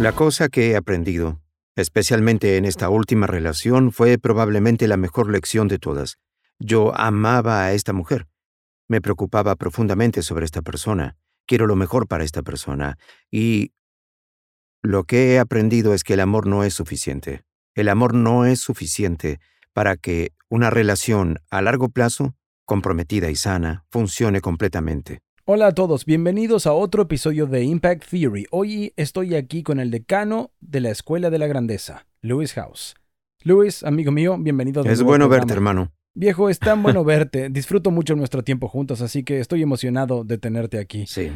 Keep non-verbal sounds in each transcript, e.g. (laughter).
La cosa que he aprendido, especialmente en esta última relación, fue probablemente la mejor lección de todas. Yo amaba a esta mujer. Me preocupaba profundamente sobre esta persona. Quiero lo mejor para esta persona. Y lo que he aprendido es que el amor no es suficiente. El amor no es suficiente para que una relación a largo plazo, comprometida y sana, funcione completamente. Hola a todos, bienvenidos a otro episodio de Impact Theory. Hoy estoy aquí con el decano de la Escuela de la Grandeza, Lewis House. Lewis, amigo mío, bienvenido. Es bueno verte, hermano. Viejo, es tan bueno (laughs) verte. Disfruto mucho nuestro tiempo juntos, así que estoy emocionado de tenerte aquí. Sí.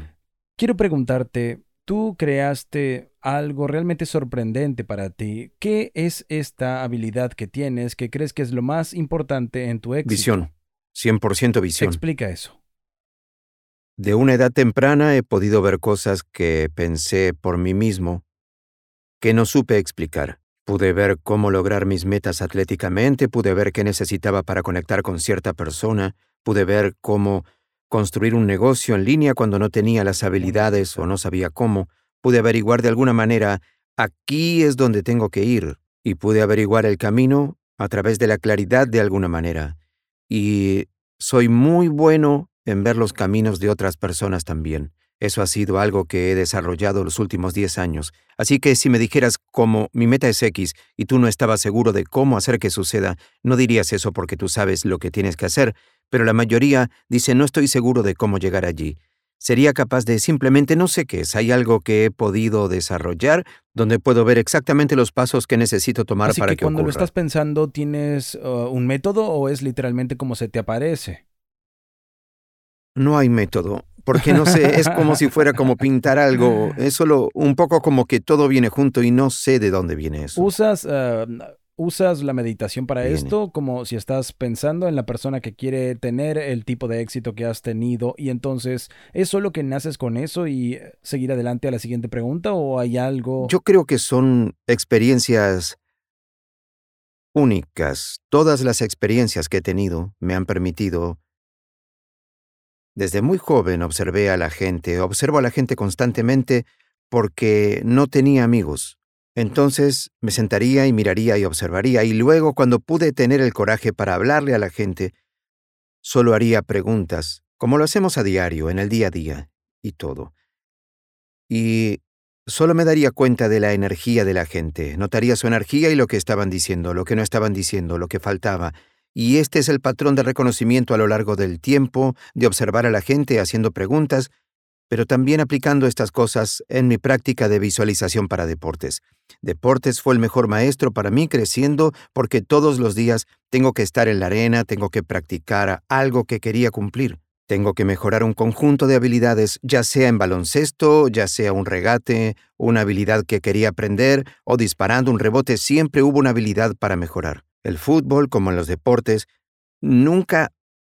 Quiero preguntarte, tú creaste algo realmente sorprendente para ti. ¿Qué es esta habilidad que tienes que crees que es lo más importante en tu éxito? Visión. 100% visión. Explica eso. De una edad temprana he podido ver cosas que pensé por mí mismo que no supe explicar. Pude ver cómo lograr mis metas atléticamente, pude ver qué necesitaba para conectar con cierta persona, pude ver cómo construir un negocio en línea cuando no tenía las habilidades o no sabía cómo, pude averiguar de alguna manera, aquí es donde tengo que ir, y pude averiguar el camino a través de la claridad de alguna manera. Y soy muy bueno en ver los caminos de otras personas también. Eso ha sido algo que he desarrollado los últimos 10 años. Así que si me dijeras como mi meta es X y tú no estabas seguro de cómo hacer que suceda, no dirías eso porque tú sabes lo que tienes que hacer, pero la mayoría dice no estoy seguro de cómo llegar allí. Sería capaz de simplemente no sé qué es, hay algo que he podido desarrollar donde puedo ver exactamente los pasos que necesito tomar Así para que, que, cuando lo estás pensando, ¿tienes uh, un método o es literalmente como se te aparece? No hay método, porque no sé, es como si fuera como pintar algo, es solo un poco como que todo viene junto y no sé de dónde viene eso. ¿Usas, uh, ¿Usas la meditación para Viene. esto? Como si estás pensando en la persona que quiere tener el tipo de éxito que has tenido y entonces, ¿es solo que naces con eso y seguir adelante a la siguiente pregunta o hay algo? Yo creo que son experiencias únicas. Todas las experiencias que he tenido me han permitido... Desde muy joven observé a la gente, observo a la gente constantemente porque no tenía amigos. Entonces me sentaría y miraría y observaría, y luego cuando pude tener el coraje para hablarle a la gente, solo haría preguntas, como lo hacemos a diario, en el día a día, y todo. Y solo me daría cuenta de la energía de la gente, notaría su energía y lo que estaban diciendo, lo que no estaban diciendo, lo que faltaba. Y este es el patrón de reconocimiento a lo largo del tiempo, de observar a la gente haciendo preguntas, pero también aplicando estas cosas en mi práctica de visualización para deportes. Deportes fue el mejor maestro para mí creciendo porque todos los días tengo que estar en la arena, tengo que practicar algo que quería cumplir. Tengo que mejorar un conjunto de habilidades, ya sea en baloncesto, ya sea un regate, una habilidad que quería aprender o disparando un rebote, siempre hubo una habilidad para mejorar. El fútbol, como en los deportes, nunca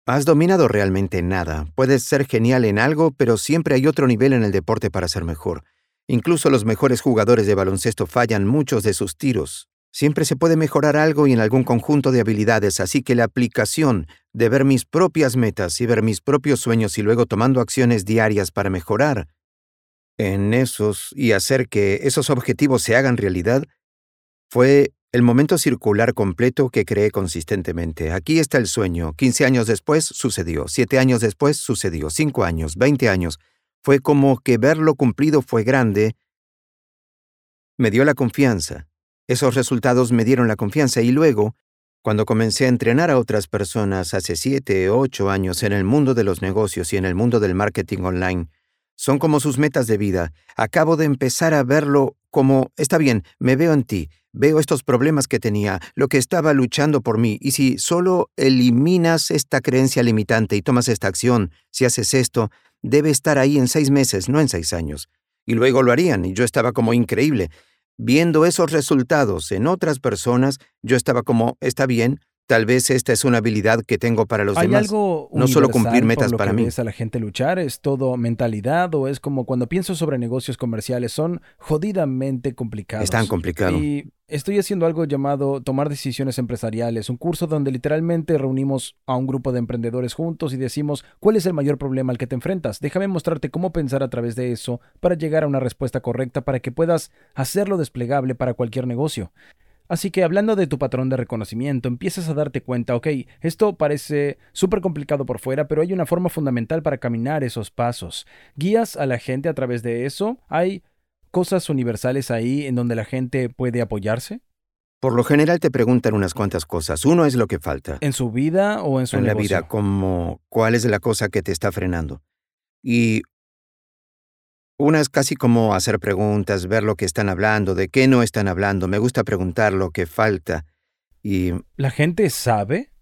has dominado realmente nada. Puedes ser genial en algo, pero siempre hay otro nivel en el deporte para ser mejor. Incluso los mejores jugadores de baloncesto fallan muchos de sus tiros. Siempre se puede mejorar algo y en algún conjunto de habilidades, así que la aplicación de ver mis propias metas y ver mis propios sueños y luego tomando acciones diarias para mejorar en esos y hacer que esos objetivos se hagan realidad, fue el momento circular completo que creé consistentemente. Aquí está el sueño. 15 años después sucedió. 7 años después sucedió. 5 años, 20 años. Fue como que verlo cumplido fue grande. Me dio la confianza. Esos resultados me dieron la confianza y luego, cuando comencé a entrenar a otras personas hace 7 o 8 años en el mundo de los negocios y en el mundo del marketing online, son como sus metas de vida. Acabo de empezar a verlo como, está bien, me veo en ti, veo estos problemas que tenía, lo que estaba luchando por mí, y si solo eliminas esta creencia limitante y tomas esta acción, si haces esto, debe estar ahí en seis meses, no en seis años. Y luego lo harían, y yo estaba como increíble. Viendo esos resultados en otras personas, yo estaba como, está bien, Tal vez esta es una habilidad que tengo para los ¿Hay demás. algo no solo cumplir metas por lo para que mí. ves a la gente luchar? ¿Es todo mentalidad o es como cuando pienso sobre negocios comerciales? Son jodidamente complicados. Es tan complicado. Y estoy haciendo algo llamado Tomar Decisiones Empresariales, un curso donde literalmente reunimos a un grupo de emprendedores juntos y decimos cuál es el mayor problema al que te enfrentas. Déjame mostrarte cómo pensar a través de eso para llegar a una respuesta correcta para que puedas hacerlo desplegable para cualquier negocio. Así que hablando de tu patrón de reconocimiento, empiezas a darte cuenta, ok, esto parece súper complicado por fuera, pero hay una forma fundamental para caminar esos pasos. Guías a la gente a través de eso. Hay cosas universales ahí en donde la gente puede apoyarse. Por lo general te preguntan unas cuantas cosas. Uno es lo que falta ¿En su vida o en su en la vida, como cuál es la cosa que te está frenando. Y una es casi como hacer preguntas, ver lo que están hablando, de qué no están hablando. Me gusta preguntar lo que falta. Y ¿La gente sabe?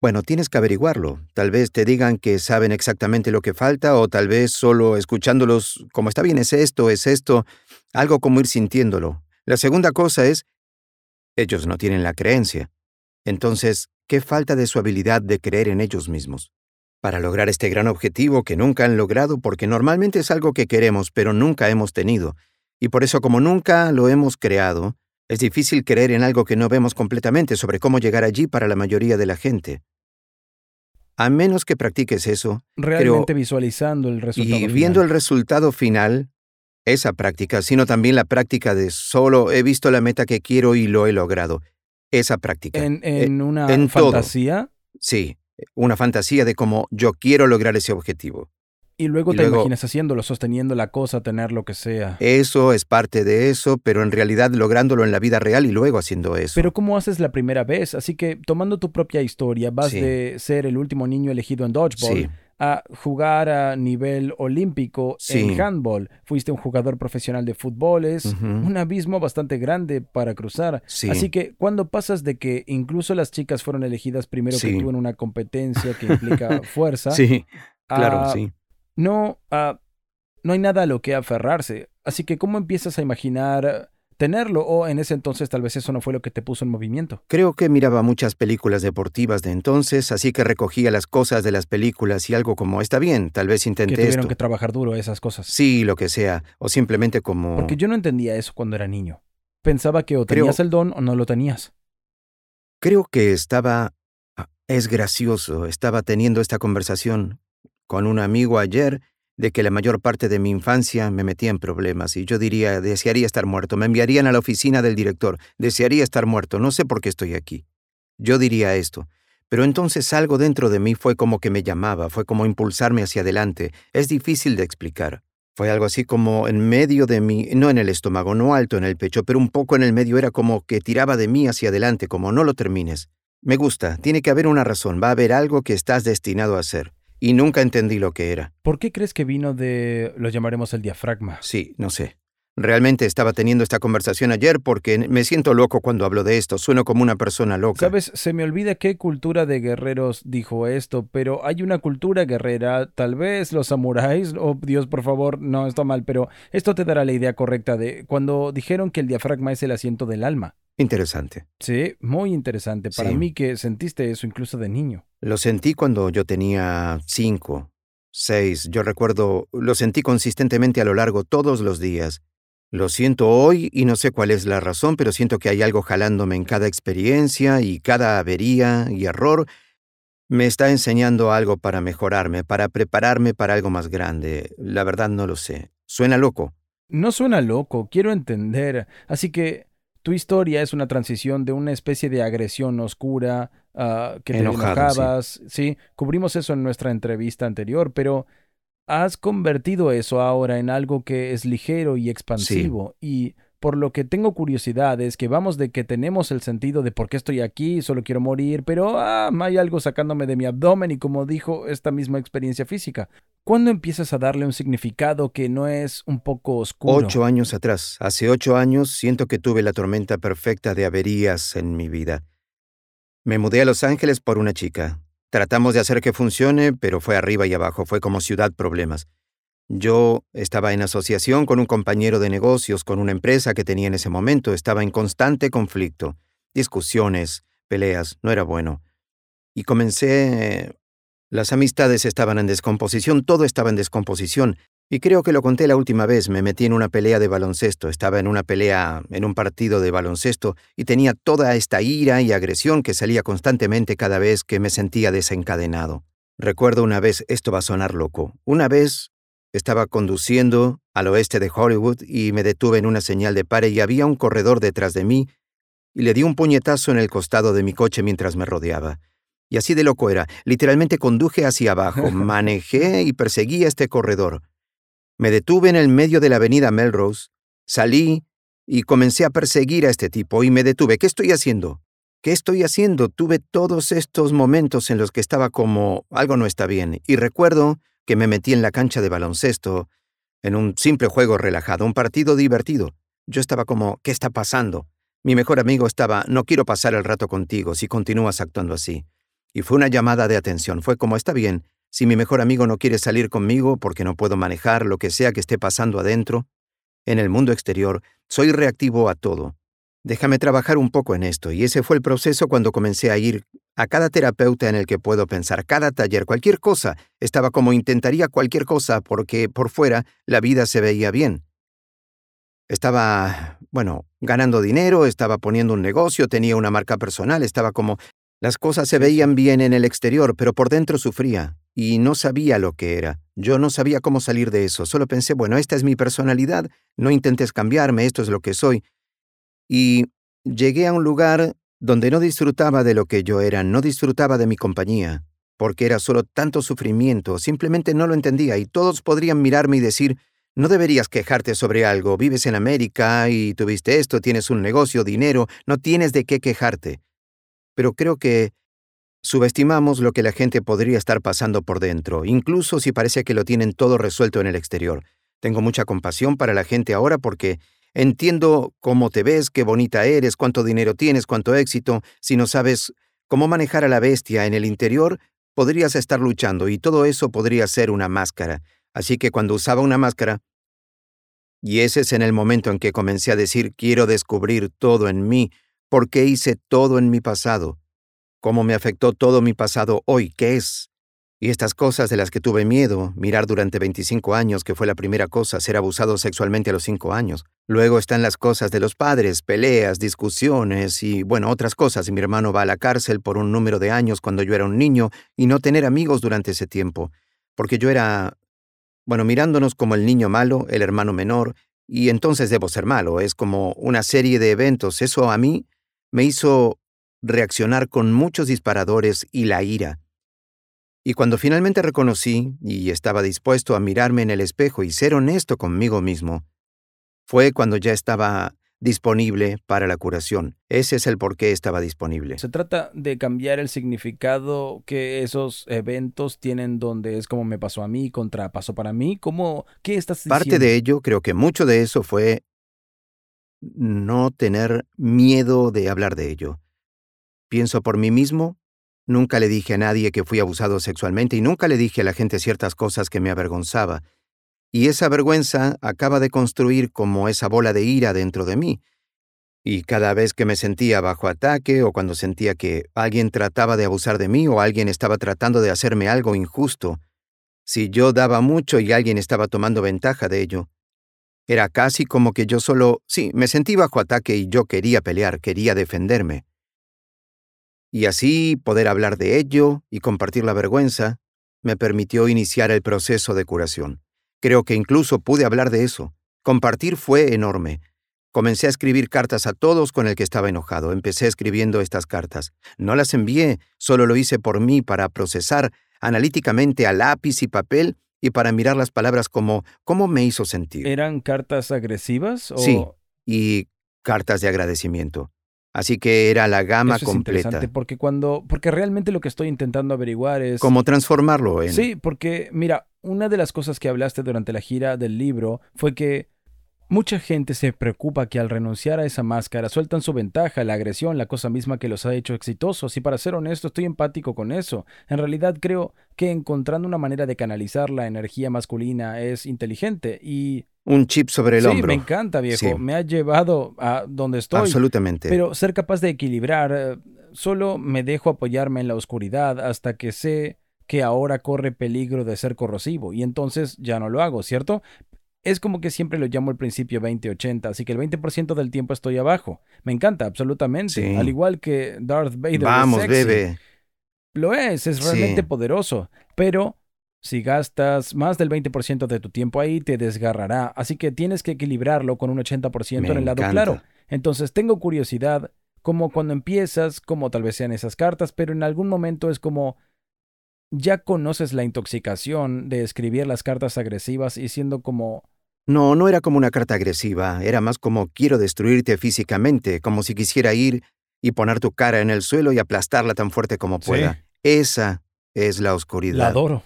bueno, tienes que averiguarlo. Tal vez te digan que saben exactamente lo que falta o tal vez solo escuchándolos, como está bien, es esto, es esto, algo como ir sintiéndolo. La segunda cosa es, ellos no tienen la creencia. Entonces, ¿qué falta de su habilidad de creer en ellos mismos? Para lograr este gran objetivo que nunca han logrado porque normalmente es algo que queremos pero nunca hemos tenido. Y por eso como nunca lo hemos creado, es difícil creer en algo que no vemos completamente sobre cómo llegar allí para la mayoría de la gente. A menos que practiques eso Realmente visualizando el resultado. y final. viendo el resultado final, esa práctica, sino también la práctica de solo he visto la meta que quiero y lo he logrado. Esa práctica. En, en una en todo. fantasía Sí, una fantasía de cómo yo quiero lograr ese objetivo. y luego Y te luego- imaginas haciéndolo, sosteniendo la cosa, tener lo que sea. Eso es parte de eso, pero en realidad lográndolo en la vida real y luego haciendo eso. Pero ¿cómo haces la primera vez? Así que tomando tu propia historia, vas Sí. de ser el último niño elegido en dodgeball sí, a jugar a nivel olímpico Sí. en handball. Fuiste un jugador profesional de fútbol, es un abismo bastante grande para cruzar. sí. Así que cuando pasas de que incluso las chicas fueron elegidas primero que tú en una competencia que implica (laughs) fuerza, sí, claro, a- sí. no, ah, no hay nada a lo que aferrarse. Así que ¿cómo empiezas a imaginar tenerlo? O en ese entonces tal vez eso no fue lo que te puso en movimiento. Creo que miraba muchas películas deportivas de entonces, así que recogía las cosas de las películas y algo como, está bien, tal vez Que intenté tuvieron esto. que trabajar duro esas cosas. Sí, lo que sea, o simplemente como... Porque yo no entendía eso cuando era niño. Pensaba que o Creo- tenías el don o no lo tenías. Creo que estaba... ah, Es gracioso, estaba teniendo esta conversación con un amigo ayer de que la mayor parte de mi infancia me metía en problemas y yo diría, desearía estar muerto, me enviarían a la oficina del director, desearía estar muerto, no sé por qué estoy aquí. Yo diría esto, pero entonces algo dentro de mí fue como que me llamaba, fue como impulsarme hacia adelante, es difícil de explicar. Fue algo así como en medio de mí, no en el estómago, no alto en el pecho, pero un poco en el medio era como que tiraba de mí hacia adelante, como no lo termines. Me gusta, tiene que haber una razón, va a haber algo que estás destinado a hacer. Y nunca entendí lo que era. ¿Por qué crees que vino de, lo llamaremos el diafragma? Sí, no sé. Realmente estaba teniendo esta conversación ayer porque me siento loco cuando hablo de esto, sueno como una persona loca. Sabes, se me olvida qué cultura de guerreros dijo esto, pero hay una cultura guerrera, tal vez los samuráis, oh Dios, por favor, no está mal, pero esto te dará la idea correcta de cuando dijeron que el diafragma es el asiento del alma. Interesante. Sí, muy interesante. Para Sí. mí que sentiste eso incluso de niño. Lo sentí cuando yo tenía cinco, seis. Yo recuerdo, lo sentí consistentemente a lo largo todos los días. Lo siento hoy y no sé cuál es la razón, pero siento que hay algo jalándome en cada experiencia y cada avería y error. Me está enseñando algo para mejorarme, para prepararme para algo más grande. La verdad no lo sé. Suena loco. No suena loco, quiero entender. Así que tu historia es una transición de una especie de agresión oscura ah, que te Enojado, enojabas. Sí, cubrimos eso en nuestra entrevista anterior, pero has convertido eso ahora en algo que es ligero y expansivo. Y por lo que tengo curiosidad es que vamos de que tenemos el sentido de por qué estoy aquí, solo quiero morir, pero ah, hay algo sacándome de mi abdomen y como dijo esta misma experiencia física. ¿Cuándo empiezas a darle un significado que no es un poco oscuro? Ocho años atrás, hace ocho años, siento que tuve la tormenta perfecta de averías en mi vida. Me mudé a Los Ángeles por una chica. Tratamos de hacer que funcione, pero fue arriba y abajo, fue como ciudad problemas. Yo estaba en asociación con un compañero de negocios, con una empresa que tenía en ese momento, estaba en constante conflicto, discusiones, peleas, no era bueno. Y comencé... Las amistades estaban en descomposición, todo estaba en descomposición. Y creo que lo conté la última vez, me metí en una pelea de baloncesto, estaba en una pelea, en un partido de baloncesto, y tenía toda esta ira y agresión que salía constantemente cada vez que me sentía desencadenado. Recuerdo una vez, esto va a sonar loco, una vez estaba conduciendo al oeste de Hollywood y me detuve en una señal de pare y había un corredor detrás de mí y le di un puñetazo en el costado de mi coche mientras me rodeaba. Y así de loco era, literalmente conduje hacia abajo, (laughs) manejé y perseguí a este corredor. Me detuve en el medio de la avenida Melrose, salí y comencé a perseguir a este tipo y me detuve. ¿Qué estoy haciendo? ¿Qué estoy haciendo? Tuve todos estos momentos en los que estaba como algo no está bien y recuerdo que me metí en la cancha de baloncesto, en un simple juego relajado, un partido divertido. Yo estaba como, ¿qué está pasando? Mi mejor amigo estaba, no quiero pasar el rato contigo si continúas actuando así. Y fue una llamada de atención, fue como, está bien, si mi mejor amigo no quiere salir conmigo porque no puedo manejar lo que sea que esté pasando adentro, en el mundo exterior, soy reactivo a todo. Déjame trabajar un poco en esto, y ese fue el proceso cuando comencé a ir a cada terapeuta en el que puedo pensar, cada taller, cualquier cosa. Estaba como intentaría cualquier cosa porque por fuera la vida se veía bien. Estaba, bueno, ganando dinero, estaba poniendo un negocio, tenía una marca personal, estaba como... Las cosas se veían bien en el exterior, pero por dentro sufría y no sabía lo que era. Yo no sabía cómo salir de eso. Solo pensé, bueno, esta es mi personalidad, no intentes cambiarme, esto es lo que soy. Y llegué a un lugar donde no disfrutaba de lo que yo era, no disfrutaba de mi compañía, porque era solo tanto sufrimiento, simplemente no lo entendía y todos podrían mirarme y decir, no deberías quejarte sobre algo, vives en América y tuviste esto, tienes un negocio, dinero, no tienes de qué quejarte. Pero creo que Subestimamos lo que la gente podría estar pasando por dentro, incluso si parece que lo tienen todo resuelto en el exterior. Tengo mucha compasión para la gente ahora porque entiendo cómo te ves, qué bonita eres, cuánto dinero tienes, cuánto éxito. Si no sabes cómo manejar a la bestia en el interior, podrías estar luchando y todo eso podría ser una máscara. Así que cuando usaba una máscara, y ese es en el momento en que comencé a decir quiero descubrir todo en mí, porque hice todo en mi pasado cómo me afectó todo mi pasado hoy, qué es. Y estas cosas de las que tuve miedo, mirar durante 25 años, que fue la primera cosa, ser abusado sexualmente a los 5 años. Luego están las cosas de los padres, peleas, discusiones y, bueno, otras cosas. Mi hermano va a la cárcel por un número de años cuando yo era un niño y no tener amigos durante ese tiempo. Porque yo era, bueno, mirándonos como el niño malo, el hermano menor, y entonces debo ser malo. Es como una serie de eventos. Eso a mí me hizo reaccionar con muchos disparadores y la ira. Y cuando finalmente reconocí y estaba dispuesto a mirarme en el espejo y ser honesto conmigo mismo, fue cuando ya estaba disponible para la curación. Ese es el por qué estaba disponible. Se trata de cambiar el significado que esos eventos tienen donde es como me pasó a mí contra pasó para mí. ¿Cómo, ¿Qué estás diciendo? Parte de ello, creo que mucho de eso fue no tener miedo de hablar de ello. Pienso por mí mismo, nunca le dije a nadie que fui abusado sexualmente y nunca le dije a la gente ciertas cosas que me avergonzaba. Y esa vergüenza acaba de construir como esa bola de ira dentro de mí. Y cada vez que me sentía bajo ataque o cuando sentía que alguien trataba de abusar de mí o alguien estaba tratando de hacerme algo injusto, si yo daba mucho y alguien estaba tomando ventaja de ello, era casi como que yo solo, sí, me sentí bajo ataque y yo quería pelear, quería defenderme y así poder hablar de ello y compartir la vergüenza me permitió iniciar el proceso de curación. Creo que incluso pude hablar de eso. Compartir fue enorme. Comencé a escribir cartas a todos con el que estaba enojado. Empecé escribiendo estas cartas. No las envié, solo lo hice por mí para procesar analíticamente a lápiz y papel y para mirar las palabras como cómo me hizo sentir. ¿Eran cartas agresivas? O... Sí, y cartas de agradecimiento. Así que era la gama Eso es completa. interesante porque cuando, porque realmente lo que estoy intentando averiguar es ¿Cómo transformarlo en...? Sí, porque mira, una de las cosas que hablaste durante la gira del libro fue que mucha gente se preocupa que al renunciar a esa máscara sueltan su ventaja, la agresión, la cosa misma que los ha hecho exitosos. Y para ser honesto, estoy empático con eso. En realidad creo que encontrando una manera de canalizar la energía masculina es inteligente y Un chip sobre el sí, hombro. me encanta, viejo. Sí. Me ha llevado a donde estoy. Absolutamente. Pero ser capaz de equilibrar, eh, solo me dejo apoyarme en la oscuridad hasta que sé que ahora corre peligro de ser corrosivo y entonces ya no lo hago, ¿cierto? Es como que siempre lo llamo el principio 20-80, así que el 20% del tiempo estoy abajo. Me encanta, absolutamente. Sí. Al igual que Darth Vader. es Vamos, sexy. bebe. Lo es, es realmente Sí. poderoso. Pero si gastas más del 20% de tu tiempo ahí, te desgarrará. Así que tienes que equilibrarlo con un 80% Me en el lado encanta. claro. Entonces tengo curiosidad, como cuando empiezas, como tal vez sean esas cartas, pero en algún momento es como ya conoces la intoxicación de escribir las cartas agresivas y siendo como No, no era como una carta agresiva, era más como quiero destruirte físicamente, como si quisiera ir y poner tu cara en el suelo y aplastarla tan fuerte como Sí. pueda. Esa es la oscuridad. la adoro.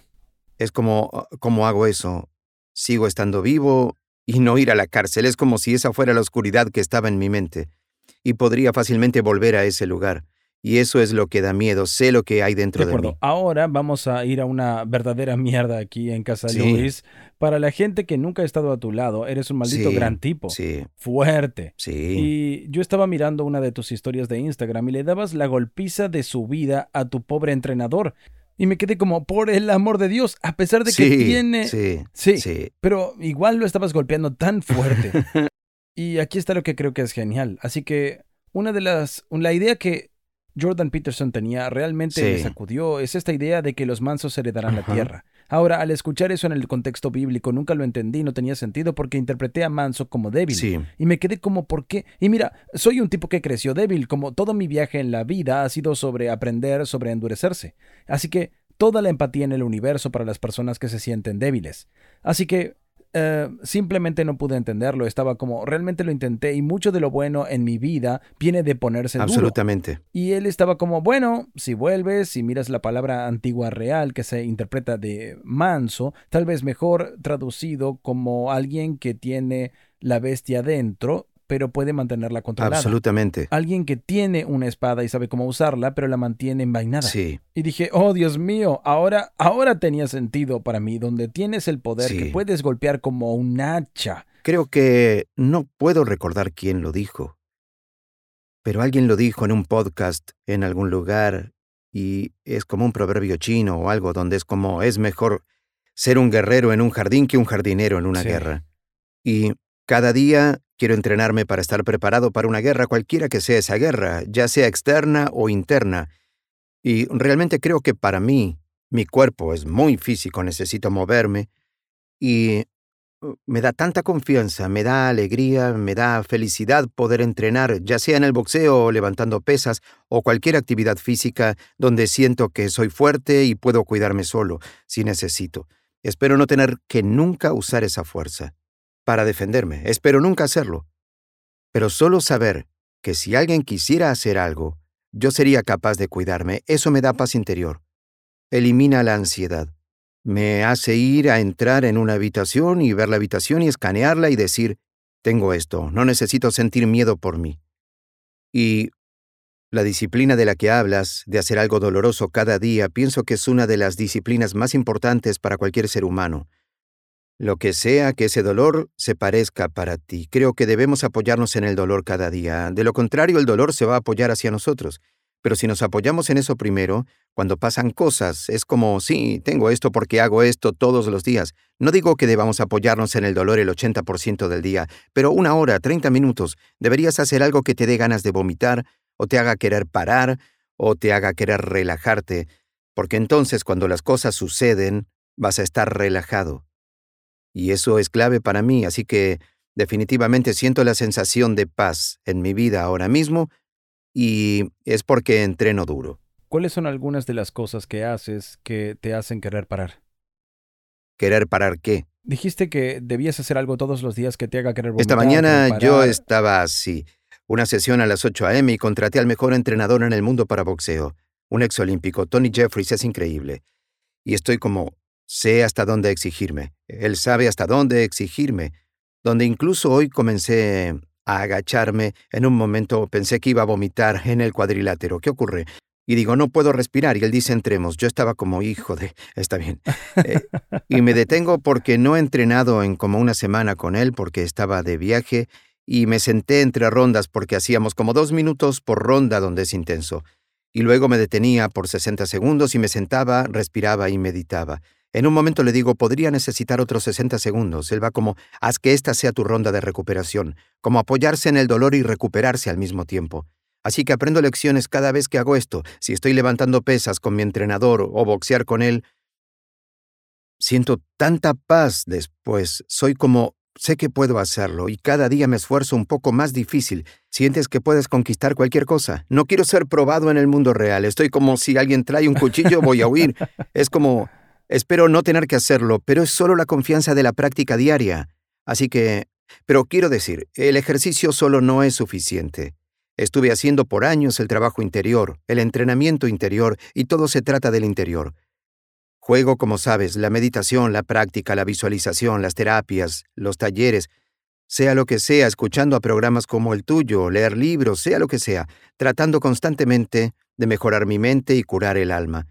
Es como, ¿cómo hago eso? Sigo estando vivo y no ir a la cárcel. Es como si esa fuera la oscuridad que estaba en mi mente. Y podría fácilmente volver a ese lugar. Y eso es lo que da miedo. Sé lo que hay De dentro de, acuerdo. mí. Ahora vamos a ir a una verdadera mierda aquí en Casa Sí. Luis. Para la gente que nunca ha estado a tu lado, eres un maldito Sí, gran tipo. Sí, Fuerte. sí. Y yo estaba mirando una de tus historias de Instagram y le dabas la golpiza de su vida a tu pobre entrenador. Y me quedé como, por el amor de Dios, a pesar de que sí, tiene... sí, Sí, sí. pero igual lo estabas golpeando tan fuerte. (laughs) y aquí está lo que creo que es genial. Así que una de las... La idea que Jordan Peterson tenía realmente Sí. me sacudió es esta idea de que los mansos heredarán la tierra. Ahora, al escuchar eso en el contexto bíblico, nunca lo entendí, no tenía sentido porque interpreté a manso como débil. Sí, Y me quedé como, ¿por qué? Y mira, soy un tipo que creció débil, como todo mi viaje en la vida ha sido sobre aprender, sobre endurecerse. Así que toda la empatía en el universo para las personas que se sienten débiles. Así que eh, simplemente no pude entenderlo, estaba como, realmente lo intenté y mucho de lo bueno en mi vida viene de ponerse duro. absolutamente. Y él estaba como, bueno, si vuelves, si miras la palabra antigua real que se interpreta de manso, tal vez mejor traducido como alguien que tiene la bestia dentro, pero puede mantenerla controlada. Absolutamente. Alguien que tiene una espada y sabe cómo usarla, pero la mantiene envainada. Sí, Y dije, oh Dios mío, ahora, ahora tenía sentido para mí, donde tienes el poder Sí. que puedes golpear como un hacha. creo que no puedo recordar quién lo dijo. Pero alguien lo dijo en un podcast en algún lugar y es como un proverbio chino o algo donde es como es mejor ser un guerrero en un jardín que un jardinero en una Sí. guerra. Y cada día quiero entrenarme para estar preparado para una guerra, cualquiera que sea esa guerra, ya sea externa o interna. Y realmente creo que para mí, mi cuerpo es muy físico, necesito moverme y uh, me da tanta confianza, me da alegría, me da felicidad poder entrenar, ya sea en el boxeo o levantando pesas o cualquier actividad física donde siento que soy fuerte y puedo cuidarme solo si necesito. Espero no tener que nunca usar esa fuerza para defenderme. Espero nunca hacerlo. Pero solo saber que si alguien quisiera hacer algo, yo sería capaz de cuidarme, eso me da paz interior. Elimina la ansiedad. Me hace ir a entrar en una habitación y ver la habitación y escanearla y decir, tengo esto, no necesito sentir miedo por mí. Y la disciplina de la que hablas, de hacer algo doloroso cada día, pienso que es una de las disciplinas más importantes para cualquier ser humano. Lo que sea que ese dolor se parezca para ti, creo que debemos apoyarnos en el dolor cada día. De lo contrario, el dolor se va a apoyar hacia nosotros. Pero si nos apoyamos en eso primero, cuando pasan cosas, es como, sí, tengo esto porque hago esto todos los días. No digo que debamos apoyarnos en el dolor el 80% del día, pero una hora, 30 minutos, deberías hacer algo que te dé ganas de vomitar, o te haga querer parar, o te haga querer relajarte, porque entonces cuando las cosas suceden, vas a estar relajado. Y eso es clave para mí, así que definitivamente siento la sensación de paz en mi vida ahora mismo y es porque entreno duro. ¿Cuáles son algunas de las cosas que haces que te hacen querer parar? ¿Querer parar qué? Dijiste que debías hacer algo todos los días que te haga querer vomitar. Esta mañana yo estaba así. Una sesión a las 8 a.m. y contraté al mejor entrenador en el mundo para boxeo. Un exolímpico, Tony Jeffries, es increíble. Y estoy como, sé hasta dónde exigirme. Él sabe hasta dónde exigirme. Donde incluso hoy comencé a agacharme. En un momento pensé que iba a vomitar en el cuadrilátero. ¿Qué ocurre? Y digo, no puedo respirar. Y él dice, entremos. Yo estaba como, hijo de, está bien. Eh, y me detengo porque no he entrenado en como una semana con él porque estaba de viaje y me senté entre rondas porque hacíamos como dos minutos por ronda donde es intenso. y luego me detenía por 60 segundos y me sentaba, respiraba y meditaba. En un momento le digo, podría necesitar otros 60 segundos. Él va como, haz que esta sea tu ronda de recuperación, como apoyarse en el dolor y recuperarse al mismo tiempo. Así que aprendo lecciones cada vez que hago esto. Si estoy levantando pesas con mi entrenador o boxear con él, siento tanta paz después. Soy como, sé que puedo hacerlo y cada día me esfuerzo un poco más difícil. Sientes que puedes conquistar cualquier cosa. No quiero ser probado en el mundo real. Estoy como si alguien trae un cuchillo, voy a huir. Es como, espero no tener que hacerlo, pero es solo la confianza de la práctica diaria. Así que, pero quiero decir, el ejercicio solo no es suficiente. Estuve haciendo por años el trabajo interior, el entrenamiento interior, y todo se trata del interior. Juego, como sabes, la meditación, la práctica, la visualización, las terapias, los talleres, sea lo que sea, escuchando a programas como el tuyo, leer libros, sea lo que sea, tratando constantemente de mejorar mi mente y curar el alma.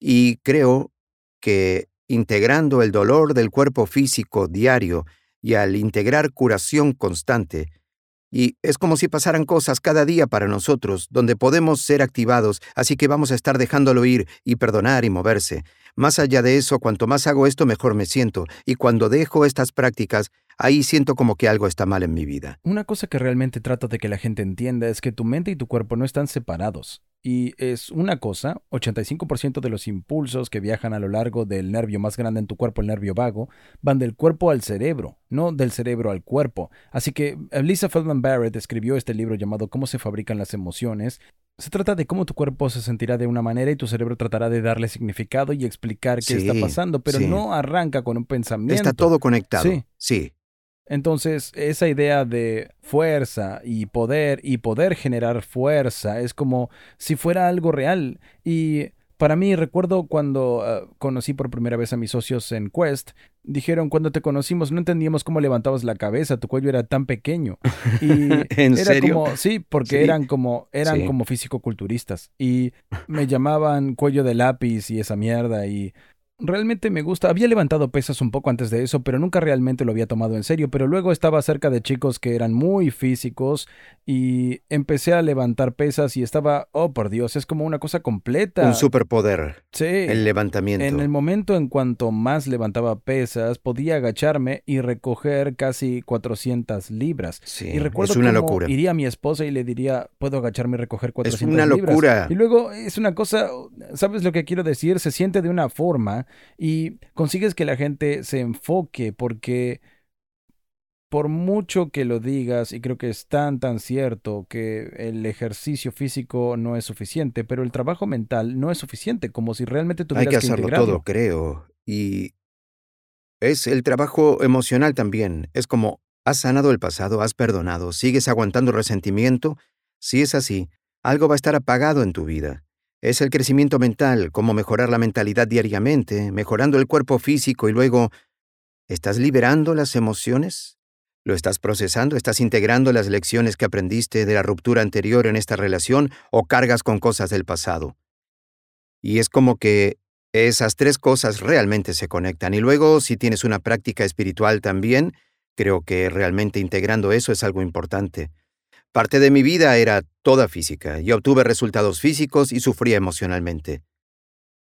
Y creo que integrando el dolor del cuerpo físico diario y al integrar curación constante, y es como si pasaran cosas cada día para nosotros, donde podemos ser activados, así que vamos a estar dejándolo ir y perdonar y moverse. Más allá de eso, cuanto más hago esto, mejor me siento, y cuando dejo estas prácticas, ahí siento como que algo está mal en mi vida. Una cosa que realmente trato de que la gente entienda es que tu mente y tu cuerpo no están separados. Y es una cosa, 85% de los impulsos que viajan a lo largo del nervio más grande en tu cuerpo, el nervio vago, van del cuerpo al cerebro, no del cerebro al cuerpo. Así que eh, Lisa Feldman Barrett escribió este libro llamado Cómo se fabrican las emociones. Se trata de cómo tu cuerpo se sentirá de una manera y tu cerebro tratará de darle significado y explicar qué está pasando, pero no arranca con un pensamiento. Está todo conectado. Sí. Sí. Entonces, esa idea de fuerza y poder y poder generar fuerza es como si fuera algo real. Y para mí, recuerdo cuando ah, conocí por primera vez a mis socios en Quest, dijeron cuando te conocimos no entendíamos cómo levantabas la cabeza, tu cuello era tan pequeño. (laughs) Y ¿En era serio? como, sí, porque eran como, eran como físico-culturistas. Y me llamaban cuello de lápiz y esa mierda. Y realmente me gusta. Había levantado pesas un poco antes de eso, pero nunca realmente lo había tomado en serio. Pero luego estaba cerca de chicos que eran muy físicos y empecé a levantar pesas y estaba, oh por Dios, es como una cosa completa. Un superpoder. Sí. El levantamiento. En el momento en cuanto más levantaba pesas, podía agacharme y recoger casi 400 libras. Sí, y recuerdo es una cómo locura. iría a mi esposa y le diría, puedo agacharme y recoger 400 una libras?". locura. Y luego es una cosa, ¿sabes lo que quiero decir? Se siente de una forma y consigues que la gente se enfoque porque por mucho que lo digas, y creo que es tan tan cierto que el ejercicio físico no es suficiente, pero el trabajo mental no es suficiente, como si realmente Hay tuvieras que hacerlo integrarlo. todo, creo. Y es el trabajo emocional también. Es como, has sanado el pasado, has perdonado, sigues aguantando resentimiento. Si es así, algo va a estar apagado en tu vida. Es el crecimiento mental, cómo mejorar la mentalidad diariamente, mejorando el cuerpo físico y luego, ¿estás liberando las emociones? ¿Lo estás procesando? ¿Estás integrando las lecciones que aprendiste de la ruptura anterior en esta relación o cargas con cosas del pasado? Y es como que esas tres cosas realmente se conectan. Y luego, si tienes una práctica espiritual también, creo que realmente integrando eso es algo importante. Parte de mi vida era toda física y obtuve resultados físicos y sufría emocionalmente.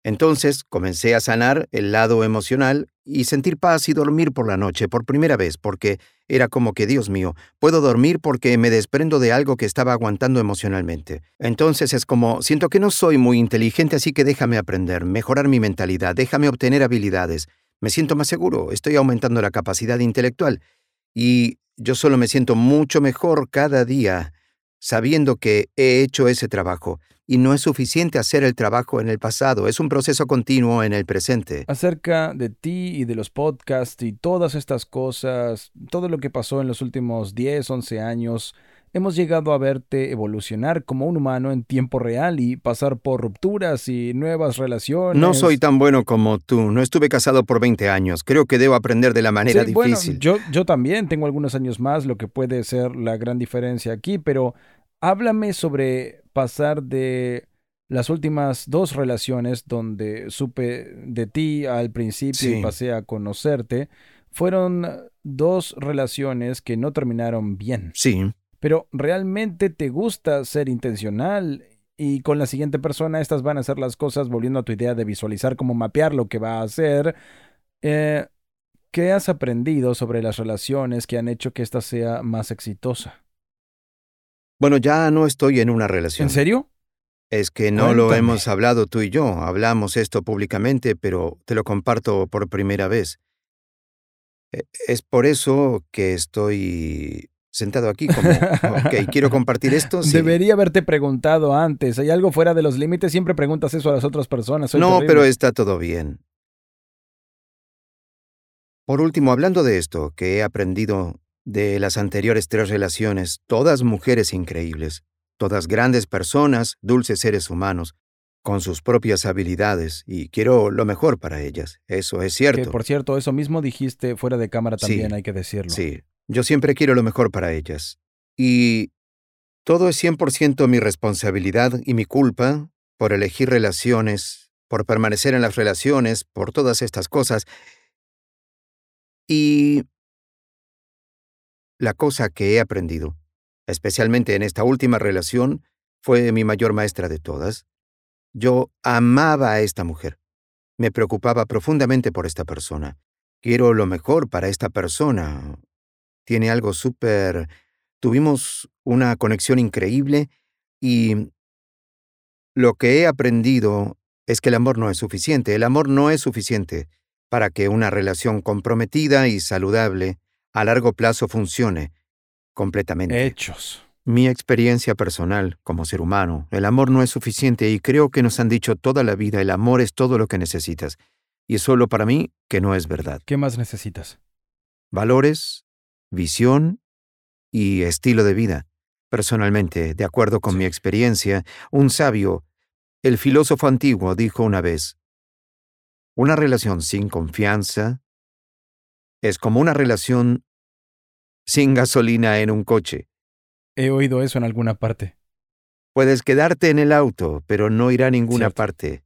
Entonces comencé a sanar el lado emocional y sentir paz y dormir por la noche por primera vez porque era como que, Dios mío, puedo dormir porque me desprendo de algo que estaba aguantando emocionalmente. Entonces es como, siento que no soy muy inteligente, así que déjame aprender, mejorar mi mentalidad, déjame obtener habilidades. Me siento más seguro, estoy aumentando la capacidad intelectual y yo solo me siento mucho mejor cada día sabiendo que he hecho ese trabajo. Y no es suficiente hacer el trabajo en el pasado, es un proceso continuo en el presente. acerca de ti y de los podcasts y todas estas cosas, todo lo que pasó en los últimos 10, 11 años, hemos llegado a verte evolucionar como un humano en tiempo real y pasar por rupturas y nuevas relaciones. No soy tan bueno como tú, no estuve casado por 20 años, creo que debo aprender de la manera Sí, bueno, difícil. yo, yo también tengo algunos años más, lo que puede ser la gran diferencia aquí, pero háblame sobre pasar de las últimas dos relaciones donde supe de ti al principio y pasé a conocerte. Fueron dos relaciones que no terminaron bien. Sí, Pero ¿realmente te gusta ser intencional y con la siguiente persona estas van a hacer las cosas volviendo a tu idea de visualizar cómo mapear lo que va a hacer. Eh, ¿Qué has aprendido sobre las relaciones que han hecho que esta sea más exitosa? Bueno, ya no estoy en una relación. ¿En serio? Es que no lo hemos hablado tú y yo. Hablamos esto públicamente, pero te lo comparto por primera vez. E- Es por eso que estoy sentado aquí como, ok, quiero compartir esto. (laughs) Sí. Debería haberte preguntado antes. ¿Hay algo fuera de los límites? Siempre preguntas eso a las otras personas. Soy No, terrible. pero está todo bien. Por último, hablando de esto, que he aprendido de las anteriores tres relaciones, todas mujeres increíbles, todas grandes personas, dulces seres humanos, con sus propias habilidades, y quiero lo mejor para ellas. Eso es Que, cierto. por cierto, eso mismo dijiste fuera de cámara Sí, también, hay que decirlo. Sí, yo siempre quiero lo mejor para ellas. Y todo es 100% mi responsabilidad y mi culpa por elegir relaciones, por permanecer en las relaciones, por todas estas cosas. Y la cosa que he aprendido, especialmente en esta última relación, fue mi mayor maestra de todas. Yo amaba a esta mujer. Me preocupaba profundamente por esta persona. Quiero lo mejor para esta persona. Tiene algo súper... Tuvimos una conexión increíble y lo que he aprendido es que el amor no es suficiente. El amor no es suficiente para que una relación comprometida y saludable a largo plazo funcione completamente. Hechos. Mi experiencia personal como ser humano, el amor no es suficiente y creo que nos han dicho toda la vida el amor es todo lo que necesitas. Y es solo para mí que no es verdad. ¿Qué más necesitas? Valores, visión y estilo de vida. Personalmente, de acuerdo con mi experiencia, un sabio, el filósofo antiguo, dijo una vez, una relación sin confianza es como una relación sin gasolina en un coche. He oído eso en alguna parte. Puedes quedarte en el auto, pero no irá a ninguna Cierto. parte.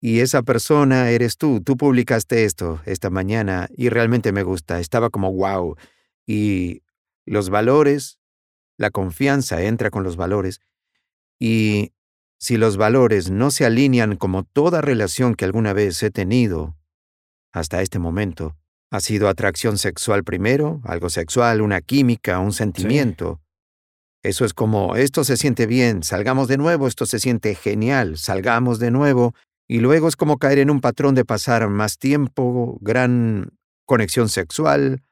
Y esa persona eres tú. Tú publicaste esto esta mañana y realmente me gusta. Estaba como wow. Y los valores, la confianza entra con los valores. Y si los valores no se alinean como toda relación que alguna vez he tenido hasta este momento, ha sido atracción sexual primero, algo sexual, una química, un sentimiento. Eso es como, esto se siente bien, salgamos de nuevo, esto se siente genial, salgamos de nuevo, y luego es como caer en un patrón de pasar más tiempo, gran conexión sexual,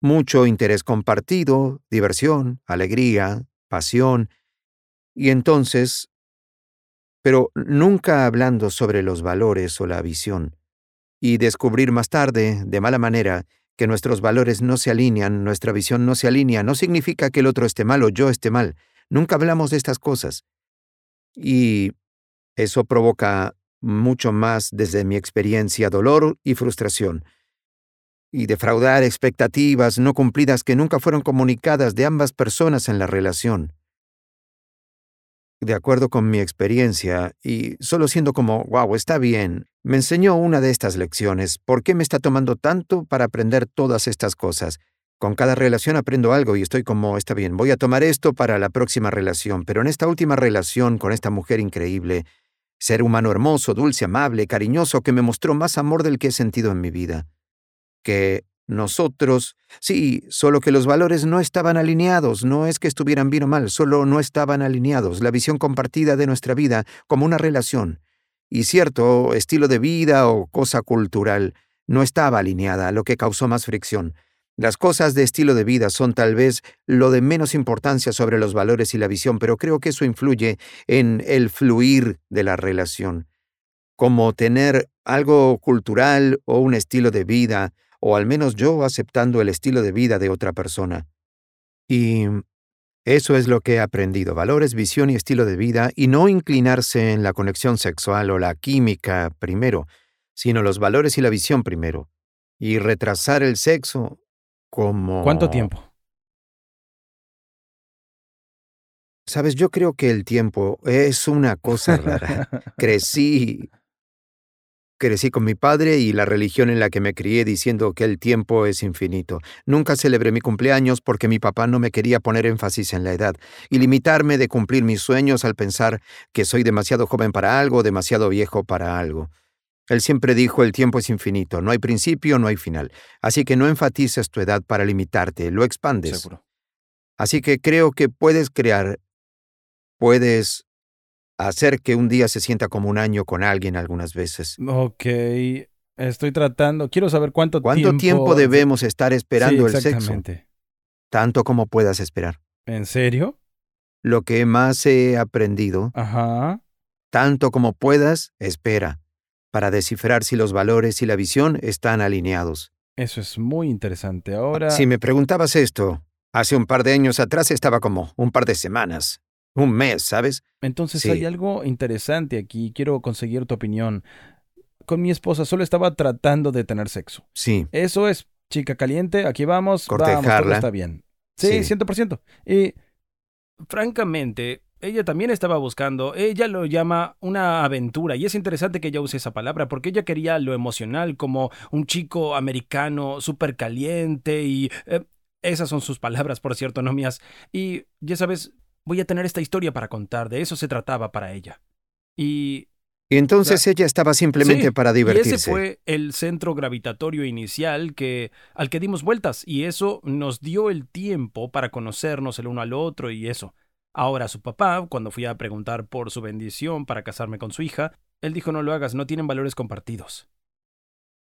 mucho interés compartido, diversión, alegría, pasión, y entonces, pero nunca hablando sobre los valores o la visión, y descubrir más tarde, de mala manera, que nuestros valores no se alinean, nuestra visión no se alinea, no significa que el otro esté mal o yo esté mal. Nunca hablamos de estas cosas. Y eso provoca mucho más desde mi experiencia dolor y frustración. Y defraudar expectativas no cumplidas que nunca fueron comunicadas de ambas personas en la relación. De acuerdo con mi experiencia, y solo siendo como, wow, está bien, me enseñó una de estas lecciones. ¿Por qué me está tomando tanto para aprender todas estas cosas? Con cada relación aprendo algo y estoy como, está bien, voy a tomar esto para la próxima relación, pero en esta última relación con esta mujer increíble, ser humano hermoso, dulce, amable, cariñoso, que me mostró más amor del que he sentido en mi vida. Que nosotros, sí, solo que los valores no estaban alineados, no es que estuvieran bien o mal, solo no estaban alineados, la visión compartida de nuestra vida como una relación y cierto estilo de vida o cosa cultural no estaba alineada, lo que causó más fricción. Las cosas de estilo de vida son tal vez lo de menos importancia sobre los valores y la visión, pero creo que eso influye en el fluir de la relación. Como tener algo cultural o un estilo de vida, o al menos yo aceptando el estilo de vida de otra persona. Y eso es lo que he aprendido, valores, visión y estilo de vida, y no inclinarse en la conexión sexual o la química primero, sino los valores y la visión primero. Y retrasar el sexo como... ¿Cuánto tiempo? Sabes, yo creo que el tiempo es una cosa rara. (laughs) Crecí Crecí con mi padre y la religión en la que me crié diciendo que el tiempo es infinito. Nunca celebré mi cumpleaños porque mi papá no me quería poner énfasis en la edad y limitarme de cumplir mis sueños al pensar que soy demasiado joven para algo, demasiado viejo para algo. Él siempre dijo el tiempo es infinito, no hay principio, no hay final. Así que no enfatices tu edad para limitarte, lo expandes. Seguro. Así que creo que puedes crear, puedes hacer que un día se sienta como un año con alguien algunas veces. Ok, estoy tratando. Quiero saber cuánto, ¿Cuánto tiempo, debemos estar esperando Sí, el sexo? exactamente. Tanto como puedas esperar. ¿En serio? Lo que más he aprendido, Ajá. tanto como puedas, espera, para descifrar si los valores y la visión están alineados. Eso es muy interesante. Ahora. Si me preguntabas esto, hace un par de años atrás estaba como un par de semanas, un mes, ¿sabes? Entonces Sí. hay algo interesante aquí. Quiero conseguir tu opinión. Con mi esposa solo estaba tratando de tener sexo. Sí, Eso es, chica caliente, aquí vamos. Vamos, todo Cortejarla. está bien. Sí, Sí. 100%. Y francamente, ella también estaba buscando, ella lo llama una aventura, y es interesante que ella use esa palabra, porque ella quería lo emocional, como un chico americano súper caliente, y eh, esas son sus palabras, por cierto, no mías. Y ya sabes, voy a tener esta historia para contar, de eso se trataba para ella. Y y entonces ella estaba simplemente Sí, para y divertirse. ese fue el centro gravitatorio inicial que, al que dimos vueltas y eso nos dio el tiempo para conocernos el uno al otro y eso. Ahora su papá, cuando fui a preguntar por su bendición para casarme con su hija, él dijo no lo hagas, no tienen valores compartidos.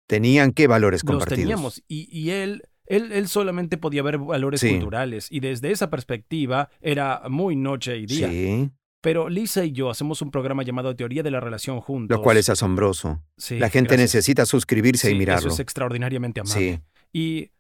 Tenían qué valores Los compartidos. teníamos y, y él, él, él solamente podía ver valores Sí. culturales y desde esa perspectiva era muy noche y día. Sí, Pero Lisa y yo hacemos un programa llamado Teoría de la Relación juntos. lo cual es asombroso. Sí, La gente gracias. necesita suscribirse y mirarlo. Eso es extraordinariamente amable. Y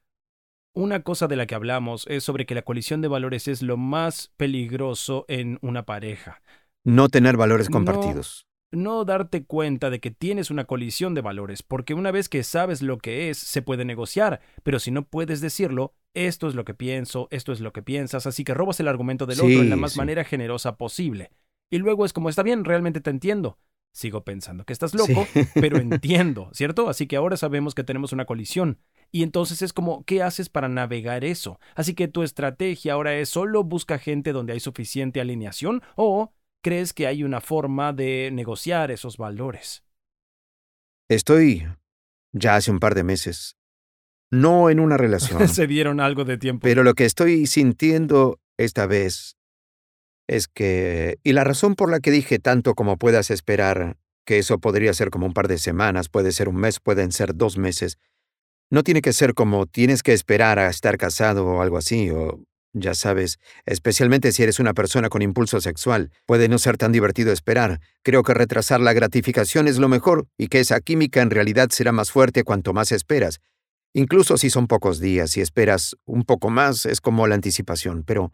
una cosa de la que hablamos es sobre que la colisión de valores es lo más peligroso en una pareja. no tener valores compartidos. No darte cuenta de que tienes una colisión de valores, porque una vez que sabes lo que es, se puede negociar, pero si no puedes decirlo, esto es lo que pienso, esto es lo que piensas, así que robas el argumento del Sí, otro en la más sí. manera generosa posible. Y luego es como, está bien, realmente te entiendo. Sigo pensando que estás loco, Sí. pero (laughs) entiendo, ¿cierto? Así que ahora sabemos que tenemos una colisión. Y entonces es como, ¿qué haces para navegar eso? Así que tu estrategia ahora es solo busca gente donde hay suficiente alineación o crees que hay una forma de negociar esos valores. Estoy ya hace un par de meses. No en una (laughs) relación. Se dieron algo de tiempo. Pero lo que estoy sintiendo esta vez es que, y la razón por la que dije tanto como puedas esperar, que eso podría ser como un par de semanas, puede ser un mes, pueden ser dos meses, no tiene que ser como tienes que esperar a estar casado o algo así, o ya sabes, especialmente si eres una persona con impulso sexual, puede no ser tan divertido esperar. Creo que retrasar la gratificación es lo mejor y que esa química en realidad será más fuerte cuanto más esperas. Incluso si son pocos días y esperas un poco más, es como la anticipación, pero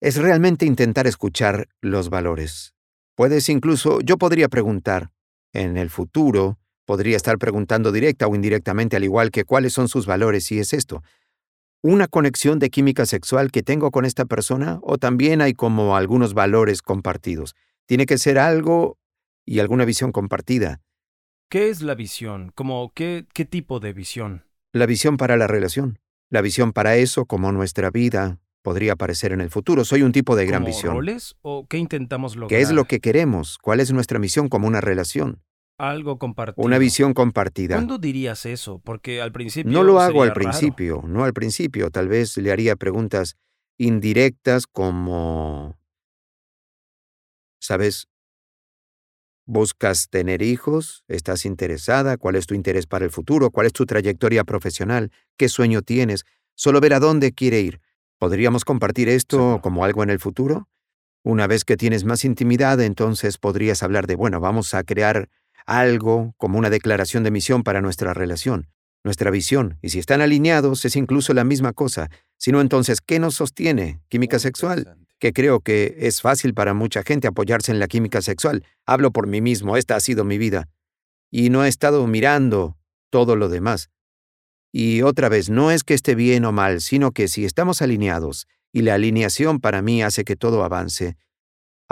es realmente intentar escuchar los valores. Puedes incluso, yo podría preguntar, en el futuro, podría estar preguntando directa o indirectamente al igual que cuáles son sus valores y es esto. ¿Una conexión de química sexual que tengo con esta persona o también hay como algunos valores compartidos? Tiene que ser algo y alguna visión compartida. ¿Qué es la visión? Como, ¿qué, ¿Qué tipo de visión? La visión para la relación. La visión para eso como nuestra vida podría aparecer en el futuro. Soy un tipo de gran ¿Como visión. roles o qué intentamos lograr? ¿Qué es lo que queremos? ¿Cuál es nuestra misión como una relación? Algo compartido. Una visión compartida. ¿Cuándo dirías eso? Porque al principio No lo hago al raro. principio, no al principio. Tal vez le haría preguntas indirectas como, ¿sabes? ¿Buscas tener hijos? ¿Estás interesada? ¿Cuál es tu interés para el futuro? ¿Cuál es tu trayectoria profesional? ¿Qué sueño tienes? Solo ver a dónde quiere ir. ¿Podríamos compartir esto como algo en el futuro? Una vez que tienes más intimidad, entonces podrías hablar de, bueno, vamos a crear algo como una declaración de misión para nuestra relación, nuestra visión, y si están alineados es incluso la misma cosa. Si no, entonces, ¿qué nos sostiene? ¿Química Muy sexual? Que creo que es fácil para mucha gente apoyarse en la química sexual. Hablo por mí mismo, esta ha sido mi vida. Y no he estado mirando todo lo demás. Y otra vez, no es que esté bien o mal, sino que si estamos alineados, y la alineación para mí hace que todo avance,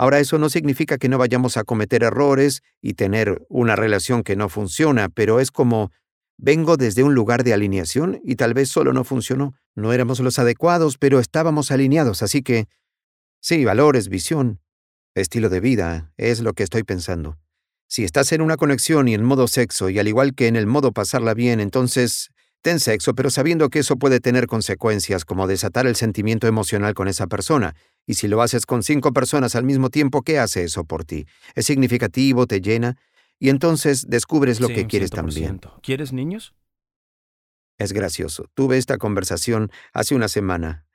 Ahora eso no significa que no vayamos a cometer errores y tener una relación que no funciona, pero es como vengo desde un lugar de alineación y tal vez solo no funcionó. No éramos los adecuados, pero estábamos alineados, así que sí, valores, visión, estilo de vida, es lo que estoy pensando. Si estás en una conexión y en modo sexo, y al igual que en el modo pasarla bien, entonces ten sexo, pero sabiendo que eso puede tener consecuencias como desatar el sentimiento emocional con esa persona. Y si lo haces con cinco personas al mismo tiempo, ¿qué hace eso por ti? ¿Es significativo? ¿Te llena? Y entonces descubres lo Sí, que quieres 100%. también. ¿Quieres niños? Es gracioso. Tuve esta conversación hace una semana.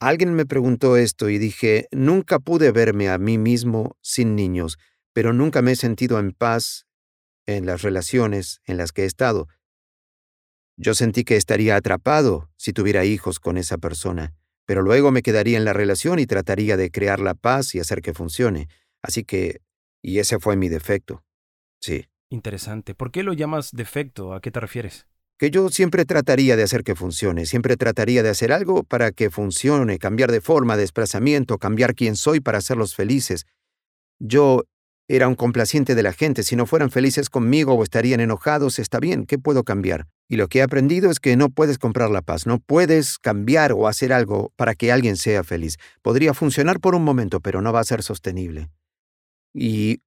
Alguien me preguntó esto y dije, nunca pude verme a mí mismo sin niños, pero nunca me he sentido en paz en las relaciones en las que he estado. Yo sentí que estaría atrapado si tuviera hijos con esa persona, pero luego me quedaría en la relación y trataría de crear la paz y hacer que funcione. Así que, y ese fue mi defecto. Sí. Interesante. ¿Por qué lo llamas defecto? ¿A qué te refieres? que yo siempre trataría de hacer que funcione, siempre trataría de hacer algo para que funcione, cambiar de forma, desplazamiento, cambiar quién soy para hacerlos felices. Yo era un complaciente de la gente, si no fueran felices conmigo o estarían enojados, está bien, ¿qué puedo cambiar? Y lo que he aprendido es que no puedes comprar la paz, no puedes cambiar o hacer algo para que alguien sea feliz. Podría funcionar por un momento, pero no va a ser sostenible. Y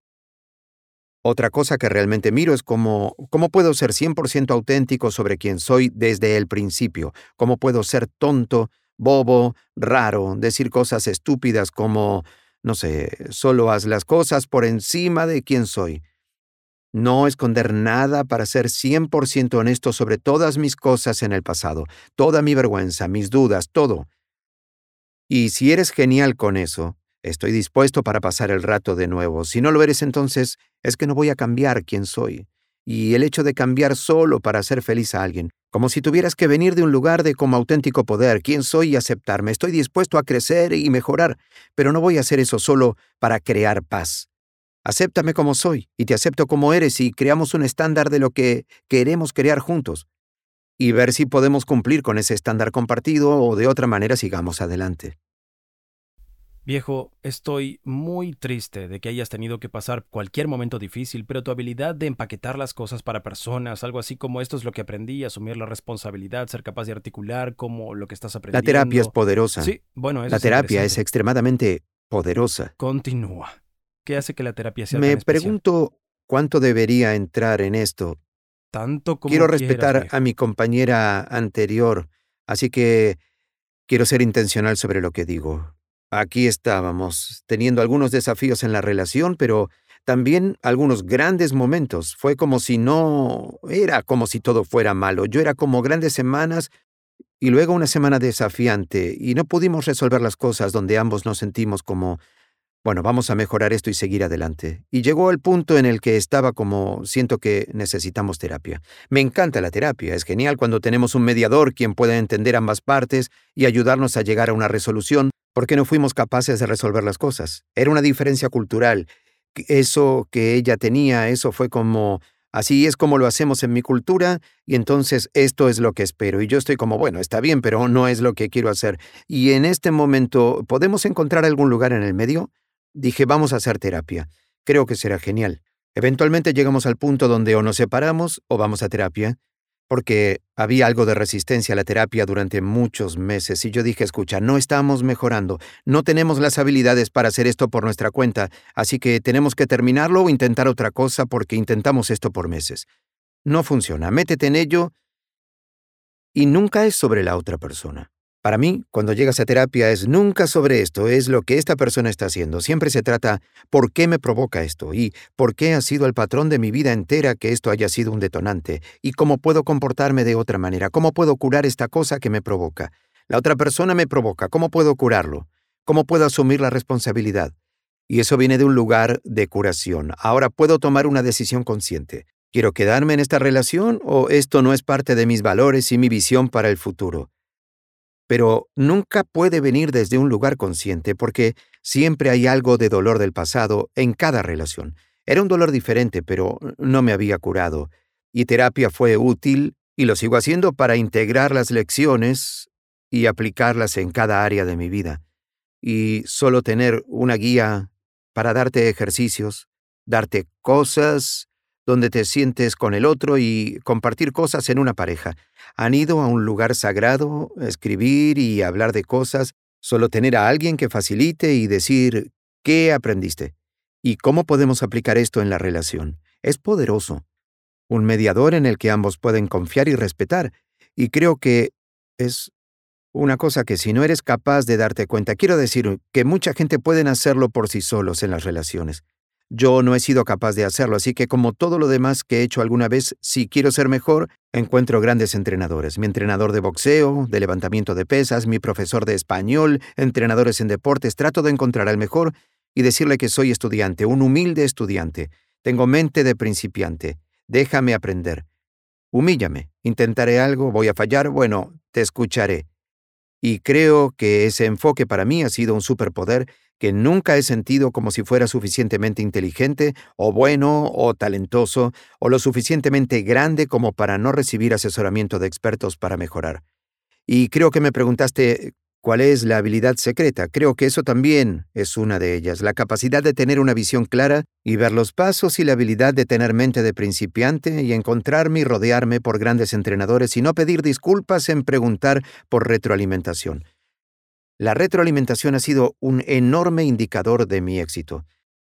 otra cosa que realmente miro es cómo, cómo puedo ser 100% auténtico sobre quién soy desde el principio, cómo puedo ser tonto, bobo, raro, decir cosas estúpidas como, no sé, solo haz las cosas por encima de quién soy. No esconder nada para ser 100% honesto sobre todas mis cosas en el pasado, toda mi vergüenza, mis dudas, todo. Y si eres genial con eso, estoy dispuesto para pasar el rato de nuevo. Si no lo eres, entonces es que no voy a cambiar quién soy. Y el hecho de cambiar solo para hacer feliz a alguien, como si tuvieras que venir de un lugar de como auténtico poder, quién soy y aceptarme. Estoy dispuesto a crecer y mejorar, pero no voy a hacer eso solo para crear paz. Acéptame como soy y te acepto como eres y creamos un estándar de lo que queremos crear juntos. Y ver si podemos cumplir con ese estándar compartido o de otra manera sigamos adelante. Viejo, estoy muy triste de que hayas tenido que pasar cualquier momento difícil, pero tu habilidad de empaquetar las cosas para personas, algo así como esto es lo que aprendí, asumir la responsabilidad, ser capaz de articular como lo que estás La aprendiendo. terapia es poderosa. Sí, bueno, eso La terapia es extremadamente poderosa. Continúa. ¿Qué hace que la terapia sea Me tan pregunto cuánto debería entrar en esto. Tanto como Quiero quieras, respetar viejo. a mi compañera anterior, así que quiero ser intencional sobre lo que digo. Aquí estábamos, teniendo algunos desafíos en la relación, pero también algunos grandes momentos. Fue como si no era como si todo fuera malo. Yo era como grandes semanas y luego una semana desafiante y no pudimos resolver las cosas donde ambos nos sentimos como, bueno, vamos a mejorar esto y seguir adelante. Y llegó el punto en el que estaba como, siento que necesitamos terapia. Me encanta la terapia, es genial cuando tenemos un mediador quien puede entender ambas partes y ayudarnos a llegar a una resolución, porque no fuimos capaces de resolver las cosas. Era una diferencia cultural. Eso que ella tenía, eso fue como, así es como lo hacemos en mi cultura, y entonces esto es lo que espero. Y yo estoy como, bueno, está bien, pero no es lo que quiero hacer. Y en este momento, ¿podemos encontrar algún lugar en el medio? Dije, vamos a hacer terapia. Creo que será genial. Eventualmente llegamos al punto donde o nos separamos o vamos a terapia, porque había algo de resistencia a la terapia durante muchos meses y yo dije, escucha, no estamos mejorando, no tenemos las habilidades para hacer esto por nuestra cuenta, así que tenemos que terminarlo o intentar otra cosa porque intentamos esto por meses. No funciona, métete en ello y nunca es sobre la otra persona. Para mí, cuando llegas a terapia es nunca sobre esto, es lo que esta persona está haciendo. Siempre se trata por qué me provoca esto y por qué ha sido el patrón de mi vida entera que esto haya sido un detonante y cómo puedo comportarme de otra manera, cómo puedo curar esta cosa que me provoca. La otra persona me provoca, ¿cómo puedo curarlo? ¿Cómo puedo asumir la responsabilidad? Y eso viene de un lugar de curación. Ahora puedo tomar una decisión consciente. ¿Quiero quedarme en esta relación o esto no es parte de mis valores y mi visión para el futuro? Pero nunca puede venir desde un lugar consciente porque siempre hay algo de dolor del pasado en cada relación. Era un dolor diferente, pero no me había curado. Y terapia fue útil y lo sigo haciendo para integrar las lecciones y aplicarlas en cada área de mi vida. Y solo tener una guía para darte ejercicios, darte cosas donde te sientes con el otro y compartir cosas en una pareja. Han ido a un lugar sagrado, escribir y hablar de cosas, solo tener a alguien que facilite y decir qué aprendiste y cómo podemos aplicar esto en la relación. Es poderoso. Un mediador en el que ambos pueden confiar y respetar. Y creo que es una cosa que si no eres capaz de darte cuenta, quiero decir que mucha gente pueden hacerlo por sí solos en las relaciones. Yo no he sido capaz de hacerlo, así que como todo lo demás que he hecho alguna vez, si quiero ser mejor, encuentro grandes entrenadores. Mi entrenador de boxeo, de levantamiento de pesas, mi profesor de español, entrenadores en deportes, trato de encontrar al mejor y decirle que soy estudiante, un humilde estudiante. Tengo mente de principiante. Déjame aprender. Humíllame. Intentaré algo, voy a fallar, bueno, te escucharé. Y creo que ese enfoque para mí ha sido un superpoder que nunca he sentido como si fuera suficientemente inteligente, o bueno, o talentoso, o lo suficientemente grande como para no recibir asesoramiento de expertos para mejorar. Y creo que me preguntaste cuál es la habilidad secreta. Creo que eso también es una de ellas, la capacidad de tener una visión clara y ver los pasos y la habilidad de tener mente de principiante y encontrarme y rodearme por grandes entrenadores y no pedir disculpas en preguntar por retroalimentación. La retroalimentación ha sido un enorme indicador de mi éxito.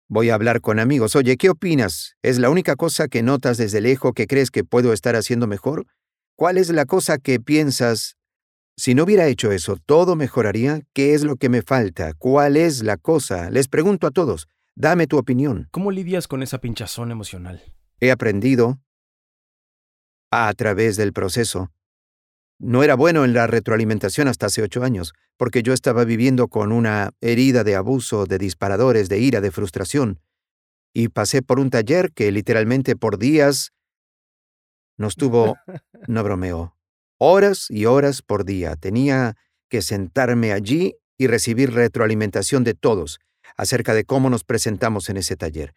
Voy a hablar con amigos. Oye, ¿qué opinas? ¿Es la única cosa que notas desde lejos que crees que puedo estar haciendo mejor? ¿Cuál es la cosa que piensas? Si no hubiera hecho eso, ¿todo mejoraría? ¿Qué es lo que me falta? ¿Cuál es la cosa? Les pregunto a todos. Dame tu opinión. ¿Cómo lidias con esa pinchazón emocional? He aprendido a través del proceso no era bueno en la retroalimentación hasta hace ocho años, porque yo estaba viviendo con una herida de abuso, de disparadores, de ira, de frustración. Y pasé por un taller que literalmente por días nos tuvo, (laughs) no bromeo, horas y horas por día. Tenía que sentarme allí y recibir retroalimentación de todos acerca de cómo nos presentamos en ese taller.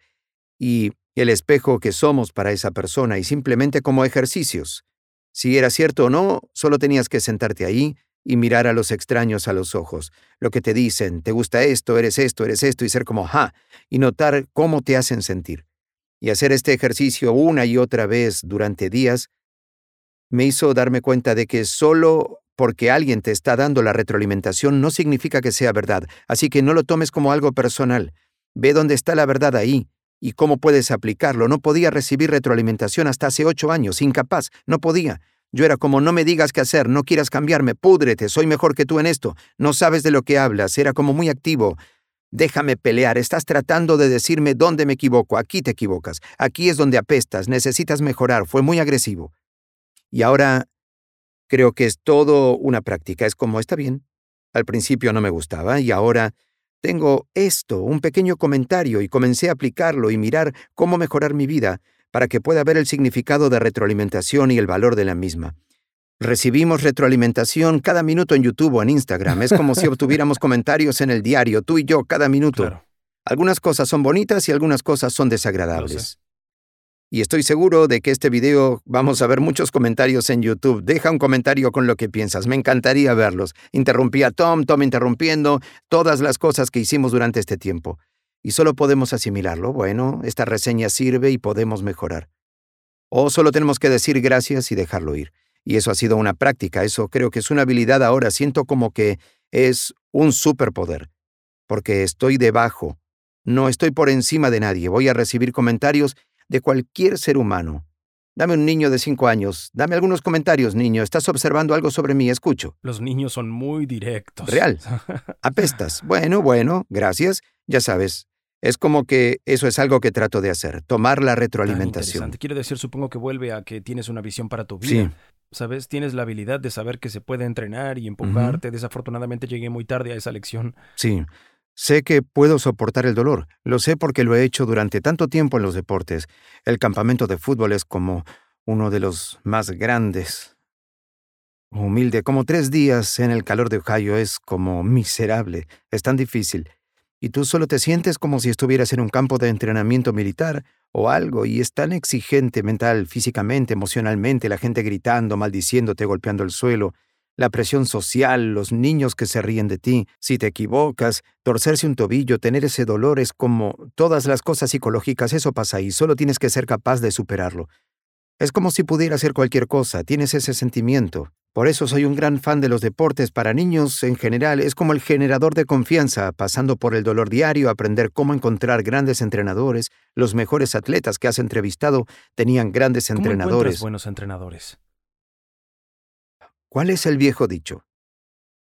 Y el espejo que somos para esa persona y simplemente como ejercicios si era cierto o no, solo tenías que sentarte ahí y mirar a los extraños a los ojos, lo que te dicen, te gusta esto, eres esto, eres esto, y ser como, ja, y notar cómo te hacen sentir. Y hacer este ejercicio una y otra vez durante días me hizo darme cuenta de que solo porque alguien te está dando la retroalimentación no significa que sea verdad, así que no lo tomes como algo personal. Ve dónde está la verdad ahí, ¿Y cómo puedes aplicarlo? No podía recibir retroalimentación hasta hace ocho años, incapaz, no podía. Yo era como, no me digas qué hacer, no quieras cambiarme, púdrete, soy mejor que tú en esto, no sabes de lo que hablas, era como muy activo. Déjame pelear, estás tratando de decirme dónde me equivoco, aquí te equivocas, aquí es donde apestas, necesitas mejorar, fue muy agresivo. Y ahora creo que es todo una práctica, es como, está bien, al principio no me gustaba y ahora tengo esto, un pequeño comentario, y comencé a aplicarlo y mirar cómo mejorar mi vida para que pueda ver el significado de retroalimentación y el valor de la misma. Recibimos retroalimentación cada minuto en YouTube o en Instagram. Es como si (laughs) obtuviéramos comentarios en el diario, tú y yo, cada minuto. Algunas cosas son bonitas y algunas cosas son desagradables. Y estoy seguro de que este video vamos a ver muchos comentarios en YouTube. Deja un comentario con lo que piensas. Me encantaría verlos. Interrumpí a Tom, Tom interrumpiendo, todas las cosas que hicimos durante este tiempo. Y solo podemos asimilarlo. Bueno, esta reseña sirve y podemos mejorar. O solo tenemos que decir gracias y dejarlo ir. Y eso ha sido una práctica, eso creo que es una habilidad ahora. Siento como que es un superpoder. Porque estoy debajo. No estoy por encima de nadie. Voy a recibir comentarios de cualquier ser humano. Dame un niño de cinco años. Dame algunos comentarios, niño. ¿Estás observando algo sobre mí? Escucho. Los niños son muy directos. Real. (laughs) Apestas. Bueno, bueno, gracias. Ya sabes. Es como que eso es algo que trato de hacer, tomar la retroalimentación. Quiero decir, supongo que vuelve a que tienes una visión para tu vida. Sí. ¿Sabes? Tienes la habilidad de saber que se puede entrenar y empujarte. Desafortunadamente llegué muy tarde a esa lección. Sí. Sé que puedo soportar el dolor, lo sé porque lo he hecho durante tanto tiempo en los deportes. El campamento de fútbol es como uno de los más grandes. Humilde, como tres días en el calor de Ohio es como miserable, es tan difícil. Y tú solo te sientes como si estuvieras en un campo de entrenamiento militar o algo, y es tan exigente mental, físicamente, emocionalmente, la gente gritando, maldiciéndote, golpeando el suelo. la presión social, los niños que se ríen de ti, si te equivocas, torcerse un tobillo, tener ese dolor es como todas las cosas psicológicas, eso pasa ahí, solo tienes que ser capaz de superarlo. Es como si pudiera hacer cualquier cosa, tienes ese sentimiento. Por eso soy un gran fan de los deportes para niños en general, es como el generador de confianza, pasando por el dolor diario, aprender cómo encontrar grandes entrenadores, los mejores atletas que has entrevistado tenían grandes ¿Cómo entrenadores. buenos entrenadores? ¿Cuál es el viejo dicho?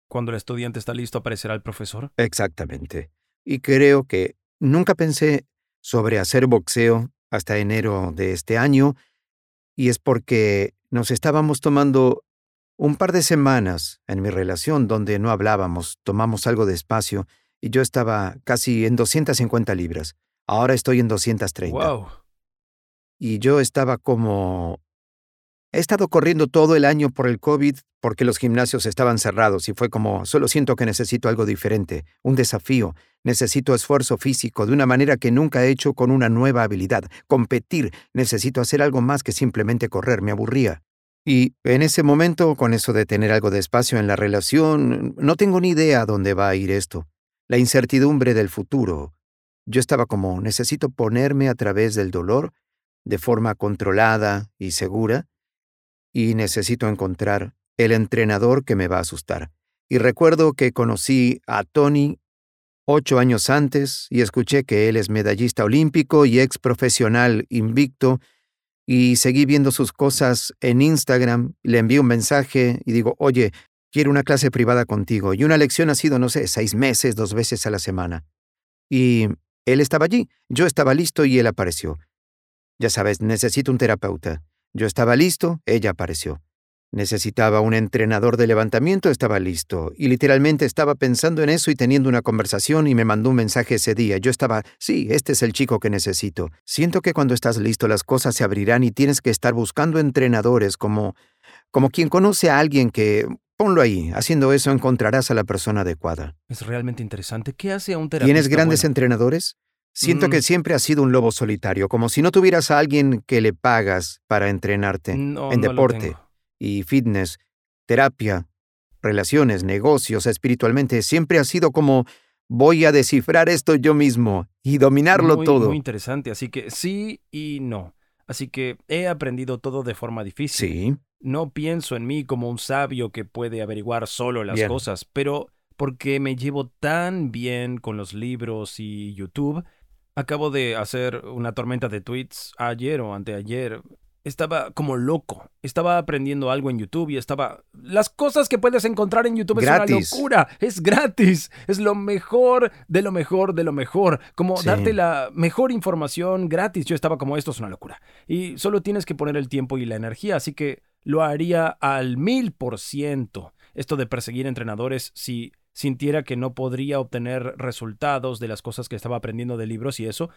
Cuando el estudiante está listo, aparecerá el profesor. Exactamente. Y creo que nunca pensé sobre hacer boxeo hasta enero de este año, y es porque nos estábamos tomando un par de semanas en mi relación donde no hablábamos, tomamos algo de espacio, y yo estaba casi en 250 libras. Ahora estoy en 230. Wow. Y yo estaba como... He estado corriendo todo el año por el COVID porque los gimnasios estaban cerrados y fue como, solo siento que necesito algo diferente, un desafío, necesito esfuerzo físico de una manera que nunca he hecho con una nueva habilidad, competir, necesito hacer algo más que simplemente correr, me aburría. Y en ese momento, con eso de tener algo de espacio en la relación, no tengo ni idea dónde va a ir esto. La incertidumbre del futuro. Yo estaba como, necesito ponerme a través del dolor de forma controlada y segura, y necesito encontrar el entrenador que me va a asustar. Y recuerdo que conocí a Tony ocho años antes y escuché que él es medallista olímpico y ex profesional invicto, y seguí viendo sus cosas en Instagram, le envié un mensaje y digo, oye, quiero una clase privada contigo, y una lección ha sido, no sé, seis meses, dos veces a la semana. Y él estaba allí, yo estaba listo y él apareció. Ya sabes, necesito un terapeuta. Yo estaba listo, ella apareció. Necesitaba un entrenador de levantamiento, estaba listo. Y literalmente estaba pensando en eso y teniendo una conversación y me mandó un mensaje ese día. Yo estaba, sí, este es el chico que necesito. Siento que cuando estás listo las cosas se abrirán y tienes que estar buscando entrenadores como, como quien conoce a alguien que... Ponlo ahí, haciendo eso encontrarás a la persona adecuada. Es realmente interesante. ¿Qué hace a un terapeuta? ¿Tienes grandes bueno? entrenadores? Siento Mm. que siempre has sido un lobo solitario, como si no tuvieras a alguien que le pagas para entrenarte No, en no deporte. Y fitness, terapia, relaciones, negocios, espiritualmente. Siempre ha sido como voy a descifrar esto yo mismo y dominarlo muy, todo. Muy interesante. Así que sí y no. Así que he aprendido todo de forma difícil. Sí, No pienso en mí como un sabio que puede averiguar solo las Bien. cosas, pero porque me llevo tan bien con los libros y YouTube, acabo de hacer una tormenta de tweets ayer o anteayer. Estaba como loco. Estaba aprendiendo algo en YouTube y estaba... Las cosas que puedes encontrar en YouTube Gratis. es una locura. Es gratis. Es lo mejor de lo mejor de lo mejor. Como Sí. darte la mejor información gratis. Yo estaba como, esto es una locura. Y solo tienes que poner el tiempo y la energía. Así que lo haría al mil por ciento. Esto de perseguir entrenadores si sintiera que no podría obtener resultados de las cosas que estaba aprendiendo de libros y eso.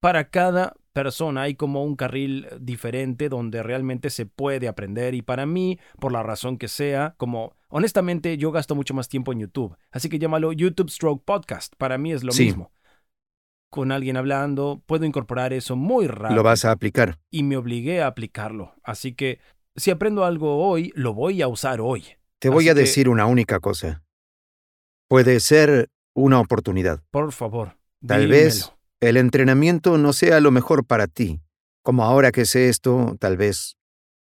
Para cada persona hay como un carril diferente donde realmente se puede aprender y para mí, por la razón que sea, como honestamente yo gasto mucho más tiempo en YouTube, así que llámalo YouTube Stroke Podcast, para mí es lo Sí. mismo. Con alguien hablando, puedo incorporar eso muy rápido lo vas a aplicar. y me obligué a aplicarlo. Así que si aprendo algo hoy, lo voy a usar hoy. Te voy Así a que- decir una única cosa. Puede ser una oportunidad. Por favor. Tal dímelo. vez el entrenamiento no sea lo mejor para ti. Como ahora que sé esto, tal vez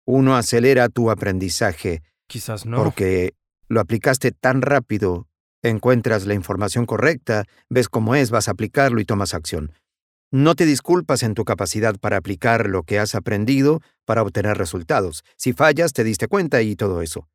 uno acelera tu aprendizaje Quizás no. porque lo aplicaste tan rápido, encuentras la información correcta, ves cómo es, vas a aplicarlo y tomas acción. No te disculpas en tu capacidad para aplicar lo que has aprendido para obtener resultados. Si fallas, te diste cuenta y todo eso.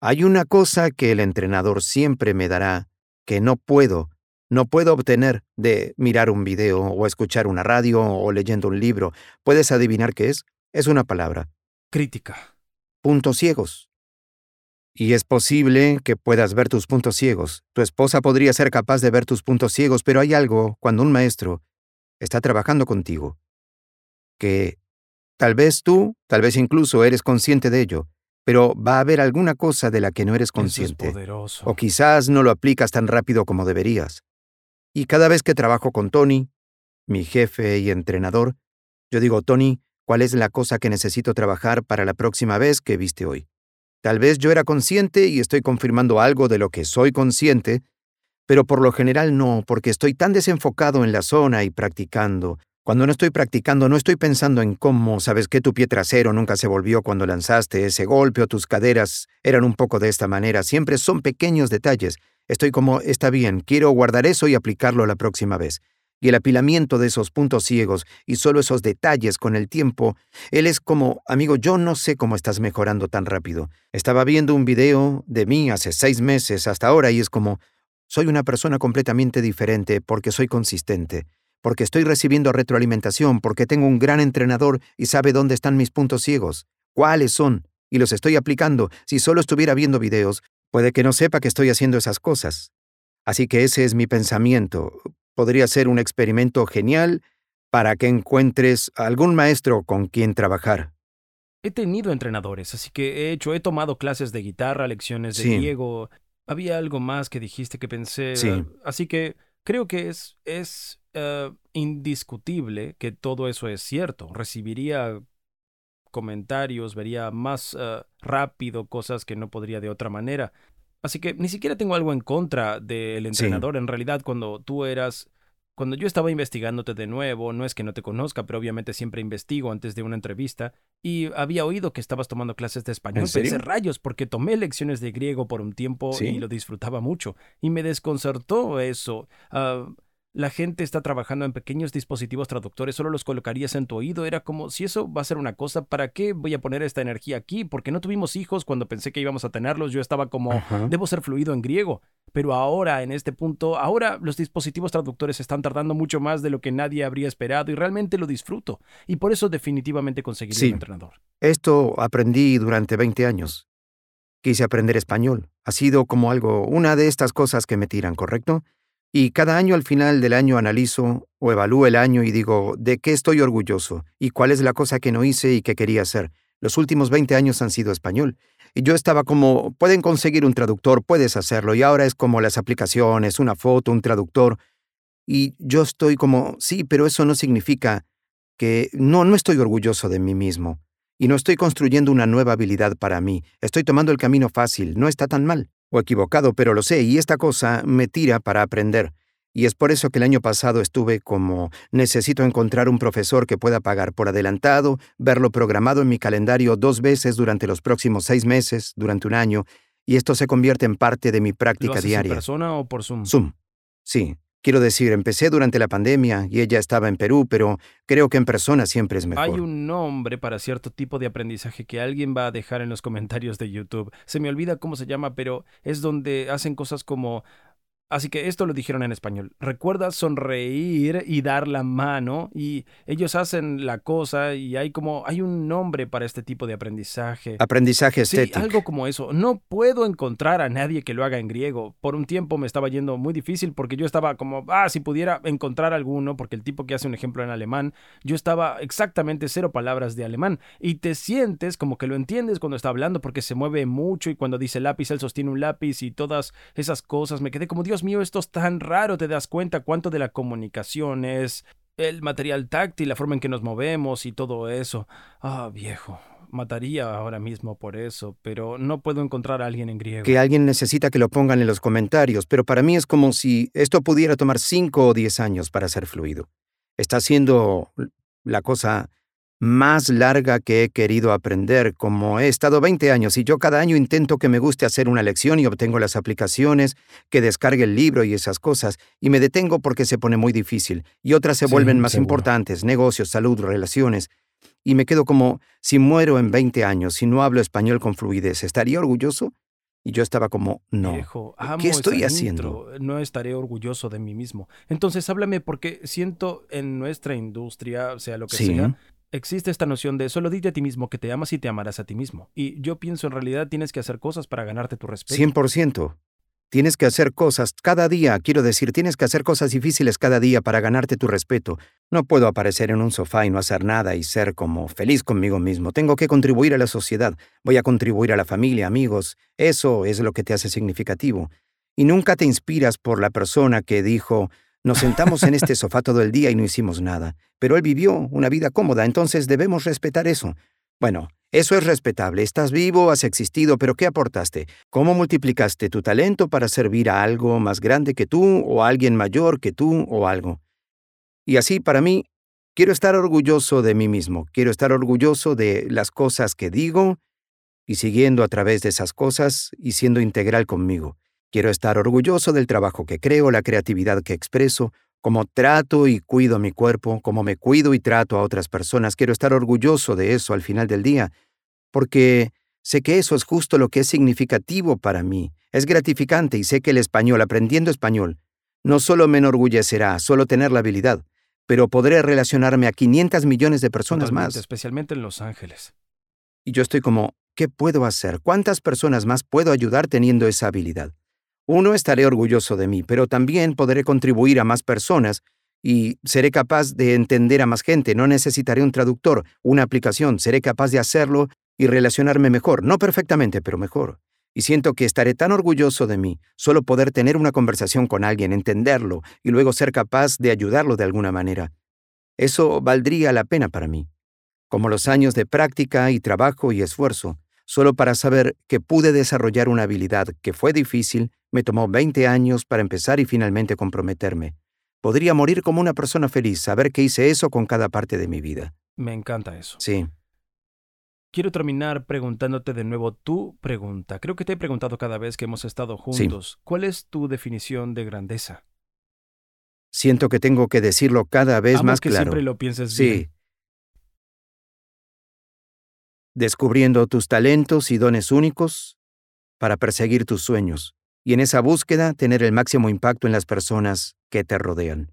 Hay una cosa que el entrenador siempre me dará que no puedo, no puedo obtener de mirar un video o escuchar una radio o leyendo un libro. ¿Puedes adivinar qué es? Es una palabra Crítica. puntos ciegos. Y es posible que puedas ver tus puntos ciegos. Tu esposa podría ser capaz de ver tus puntos ciegos, pero hay algo cuando un maestro está trabajando contigo que tal vez tú, tal vez incluso eres consciente de ello, pero va a haber alguna cosa de la que no eres es consciente. poderoso. O quizás no lo aplicas tan rápido como deberías. Y cada vez que trabajo con Tony, mi jefe y entrenador, yo digo, Tony, ¿cuál es la cosa que necesito trabajar para la próxima vez que viste hoy? Tal vez yo era consciente y estoy confirmando algo de lo que soy consciente, pero por lo general no, porque estoy tan desenfocado en la zona y practicando. Cuando no estoy practicando, no estoy pensando en cómo, sabes que tu pie trasero nunca se volvió cuando lanzaste ese golpe o tus caderas eran un poco de esta manera. Siempre son pequeños detalles. Estoy como, está bien, quiero guardar eso y aplicarlo la próxima vez y el apilamiento de esos puntos ciegos y solo esos detalles con el tiempo, él es como, amigo, yo no sé cómo estás mejorando tan rápido. Estaba viendo un video de mí hace seis meses hasta ahora y es como, soy una persona completamente diferente porque soy consistente, porque estoy recibiendo retroalimentación, porque tengo un gran entrenador y sabe dónde están mis puntos ciegos, cuáles son, y los estoy aplicando. Si solo estuviera viendo videos, puede que no sepa que estoy haciendo esas cosas. Así que ese es mi pensamiento podría ser un experimento genial para que encuentres algún maestro con quien trabajar. He tenido entrenadores, así que he hecho, he tomado clases de guitarra, lecciones de griego. Había algo más que dijiste que pensé. Sí. así que creo que es, es eh, indiscutible que todo eso es cierto. Recibiría comentarios, vería más eh, rápido cosas que no podría de otra manera. Así que ni siquiera tengo algo en contra del entrenador. En realidad, cuando tú eras cuando yo estaba investigándote de nuevo, no es que no te conozca, pero obviamente siempre investigo antes de una entrevista, y había oído que estabas tomando clases de español. Pensé rayos, porque tomé lecciones de griego por un tiempo y lo disfrutaba mucho. Y me desconcertó eso. Ah, la gente está trabajando en pequeños dispositivos traductores, solo los colocarías en tu oído. Era como, si eso va a ser una cosa, ¿para qué voy a poner esta energía aquí? Porque no tuvimos hijos cuando pensé que íbamos a tenerlos. Yo estaba como, debo ser fluido en griego. Pero ahora, en este punto, ahora los dispositivos traductores están tardando mucho más de lo que nadie habría esperado y realmente lo disfruto. Y por eso definitivamente conseguiría un entrenador. Esto aprendí durante 20 años. Quise aprender español. Ha sido como algo, una de estas cosas que me tiran, ¿correcto? Y cada año al final del año analizo o evalúo el año y digo, ¿de qué estoy orgulloso? ¿Y cuál es la cosa que no hice y que quería hacer? Los últimos 20 años han sido español. Y yo estaba como, pueden conseguir un traductor, puedes hacerlo. Y ahora es como las aplicaciones, una foto, un traductor. Y yo estoy como, sí, pero eso no significa que no, no estoy orgulloso de mí mismo. Y no estoy construyendo una nueva habilidad para mí. Estoy tomando el camino fácil, no está tan mal o equivocado, pero lo sé, y esta cosa me tira para aprender. Y es por eso que el año pasado estuve como, necesito encontrar un profesor que pueda pagar por adelantado, verlo programado en mi calendario dos veces durante los próximos seis meses, durante un año, y esto se convierte en parte de mi práctica diaria. ¿En persona o por Zoom? Zoom. Sí, Quiero decir, empecé durante la pandemia y ella estaba en Perú, pero creo que en persona siempre es mejor. Hay un nombre para cierto tipo de aprendizaje que alguien va a dejar en los comentarios de YouTube. Se me olvida cómo se llama, pero es donde hacen cosas como Así que esto lo dijeron en español. Recuerda sonreír y dar la mano y ellos hacen la cosa y hay como hay un nombre para este tipo de aprendizaje. Aprendizaje estético. Sí, algo como eso. No puedo encontrar a nadie que lo haga en griego. Por un tiempo me estaba yendo muy difícil porque yo estaba como, ah, si pudiera encontrar alguno, porque el tipo que hace un ejemplo en alemán, yo estaba exactamente cero palabras de alemán y te sientes como que lo entiendes cuando está hablando porque se mueve mucho y cuando dice lápiz él sostiene un lápiz y todas esas cosas. Me quedé como Dios mío, esto es tan raro, te das cuenta cuánto de la comunicación es el material táctil, la forma en que nos movemos y todo eso. Ah, viejo, mataría ahora mismo por eso, pero no puedo encontrar a alguien en griego. Que alguien necesita que lo pongan en los comentarios, pero para mí es como si esto pudiera tomar cinco o diez años para ser fluido. Está siendo la cosa más larga que he querido aprender, como he estado 20 años y yo cada año intento que me guste hacer una lección y obtengo las aplicaciones, que descargue el libro y esas cosas, y me detengo porque se pone muy difícil, y otras se vuelven más importantes, negocios, salud, relaciones, y me quedo como, si muero en 20 años, si no hablo español con fluidez, ¿estaría orgulloso? Y yo estaba como, no. ¿Qué estoy haciendo? No estaré orgulloso de mí mismo. Entonces háblame porque siento en nuestra industria, sea lo que sea, existe esta noción de solo dite a ti mismo que te amas y te amarás a ti mismo. Y yo pienso en realidad tienes que hacer cosas para ganarte tu respeto. 100%. Tienes que hacer cosas cada día, quiero decir, tienes que hacer cosas difíciles cada día para ganarte tu respeto. No puedo aparecer en un sofá y no hacer nada y ser como feliz conmigo mismo. Tengo que contribuir a la sociedad, voy a contribuir a la familia, amigos. Eso es lo que te hace significativo. Y nunca te inspiras por la persona que dijo, nos sentamos en este sofá todo el día y no hicimos nada, pero él vivió una vida cómoda, entonces debemos respetar eso. Bueno, Eso es respetable. Estás vivo, has existido, pero ¿qué aportaste? ¿Cómo multiplicaste tu talento para servir a algo más grande que tú o a alguien mayor que tú o algo? Y así, para mí, quiero estar orgulloso de mí mismo. Quiero estar orgulloso de las cosas que digo y siguiendo a través de esas cosas y siendo integral conmigo. Quiero estar orgulloso del trabajo que creo, la creatividad que expreso, cómo trato y cuido mi cuerpo, cómo me cuido y trato a otras personas. Quiero estar orgulloso de eso al final del día, porque sé que eso es justo lo que es significativo para mí. Es gratificante y sé que el español, aprendiendo español, no solo me enorgullecerá, solo tener la habilidad, pero podré relacionarme a 500 millones de personas más. Especialmente en Los Ángeles. Y yo estoy como, ¿qué puedo hacer? ¿Cuántas personas más puedo ayudar teniendo esa habilidad? Uno, estaré orgulloso de mí, pero también podré contribuir a más personas y seré capaz de entender a más gente. No necesitaré un traductor, una aplicación. Seré capaz de hacerlo y relacionarme mejor. No perfectamente, pero mejor. Y siento que estaré tan orgulloso de mí, solo poder tener una conversación con alguien, entenderlo y luego ser capaz de ayudarlo de alguna manera. Eso valdría la pena para mí. Como los años de práctica y trabajo y esfuerzo, solo para saber que pude desarrollar una habilidad que fue difícil, me tomó 20 años para empezar y finalmente comprometerme. Podría morir como una persona feliz, saber que hice eso con cada parte de mi vida. Me encanta eso. Sí. Quiero terminar preguntándote de nuevo tu pregunta. Creo que te he preguntado cada vez que hemos estado juntos. ¿Cuál es tu definición de grandeza? Siento que tengo que decirlo cada vez más que claro. siempre lo pienses sí. bien. Descubriendo tus talentos y dones únicos para perseguir tus sueños y en esa búsqueda tener el máximo impacto en las personas que te rodean.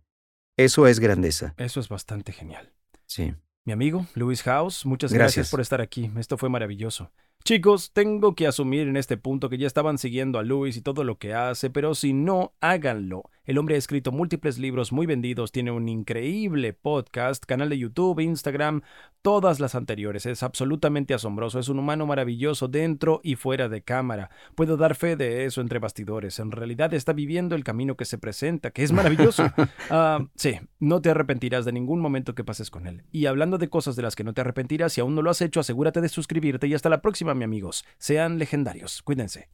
Eso es grandeza. Eso es bastante genial. Sí. Mi amigo, Luis House, muchas gracias. Gracias. por estar aquí. Esto fue maravilloso. Chicos, tengo que asumir en este punto que ya estaban siguiendo a Luis y todo lo que hace, pero si no, háganlo. El hombre ha escrito múltiples libros muy vendidos, tiene un increíble podcast, canal de YouTube, Instagram, todas las anteriores. Es absolutamente asombroso, es un humano maravilloso dentro y fuera de cámara. Puedo dar fe de eso entre bastidores. En realidad está viviendo el camino que se presenta, que es maravilloso. (laughs) Ah, sí, no te arrepentirás de ningún momento que pases con él. Y hablando de cosas de las que no te arrepentirás, si aún no lo has hecho, asegúrate de suscribirte y hasta la próxima, mi amigos. Sean legendarios. Cuídense.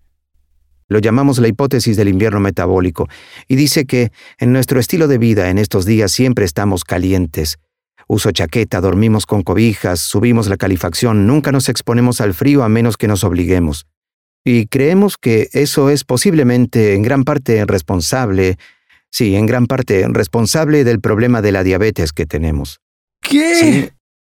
Lo llamamos la hipótesis del invierno metabólico, y dice que en nuestro estilo de vida en estos días siempre estamos calientes. Uso chaqueta, dormimos con cobijas, subimos la calefacción, nunca nos exponemos al frío a menos que nos obliguemos. Y creemos que eso es posiblemente en gran parte responsable, sí, en gran parte responsable del problema de la diabetes que tenemos. ¿Qué? Sí,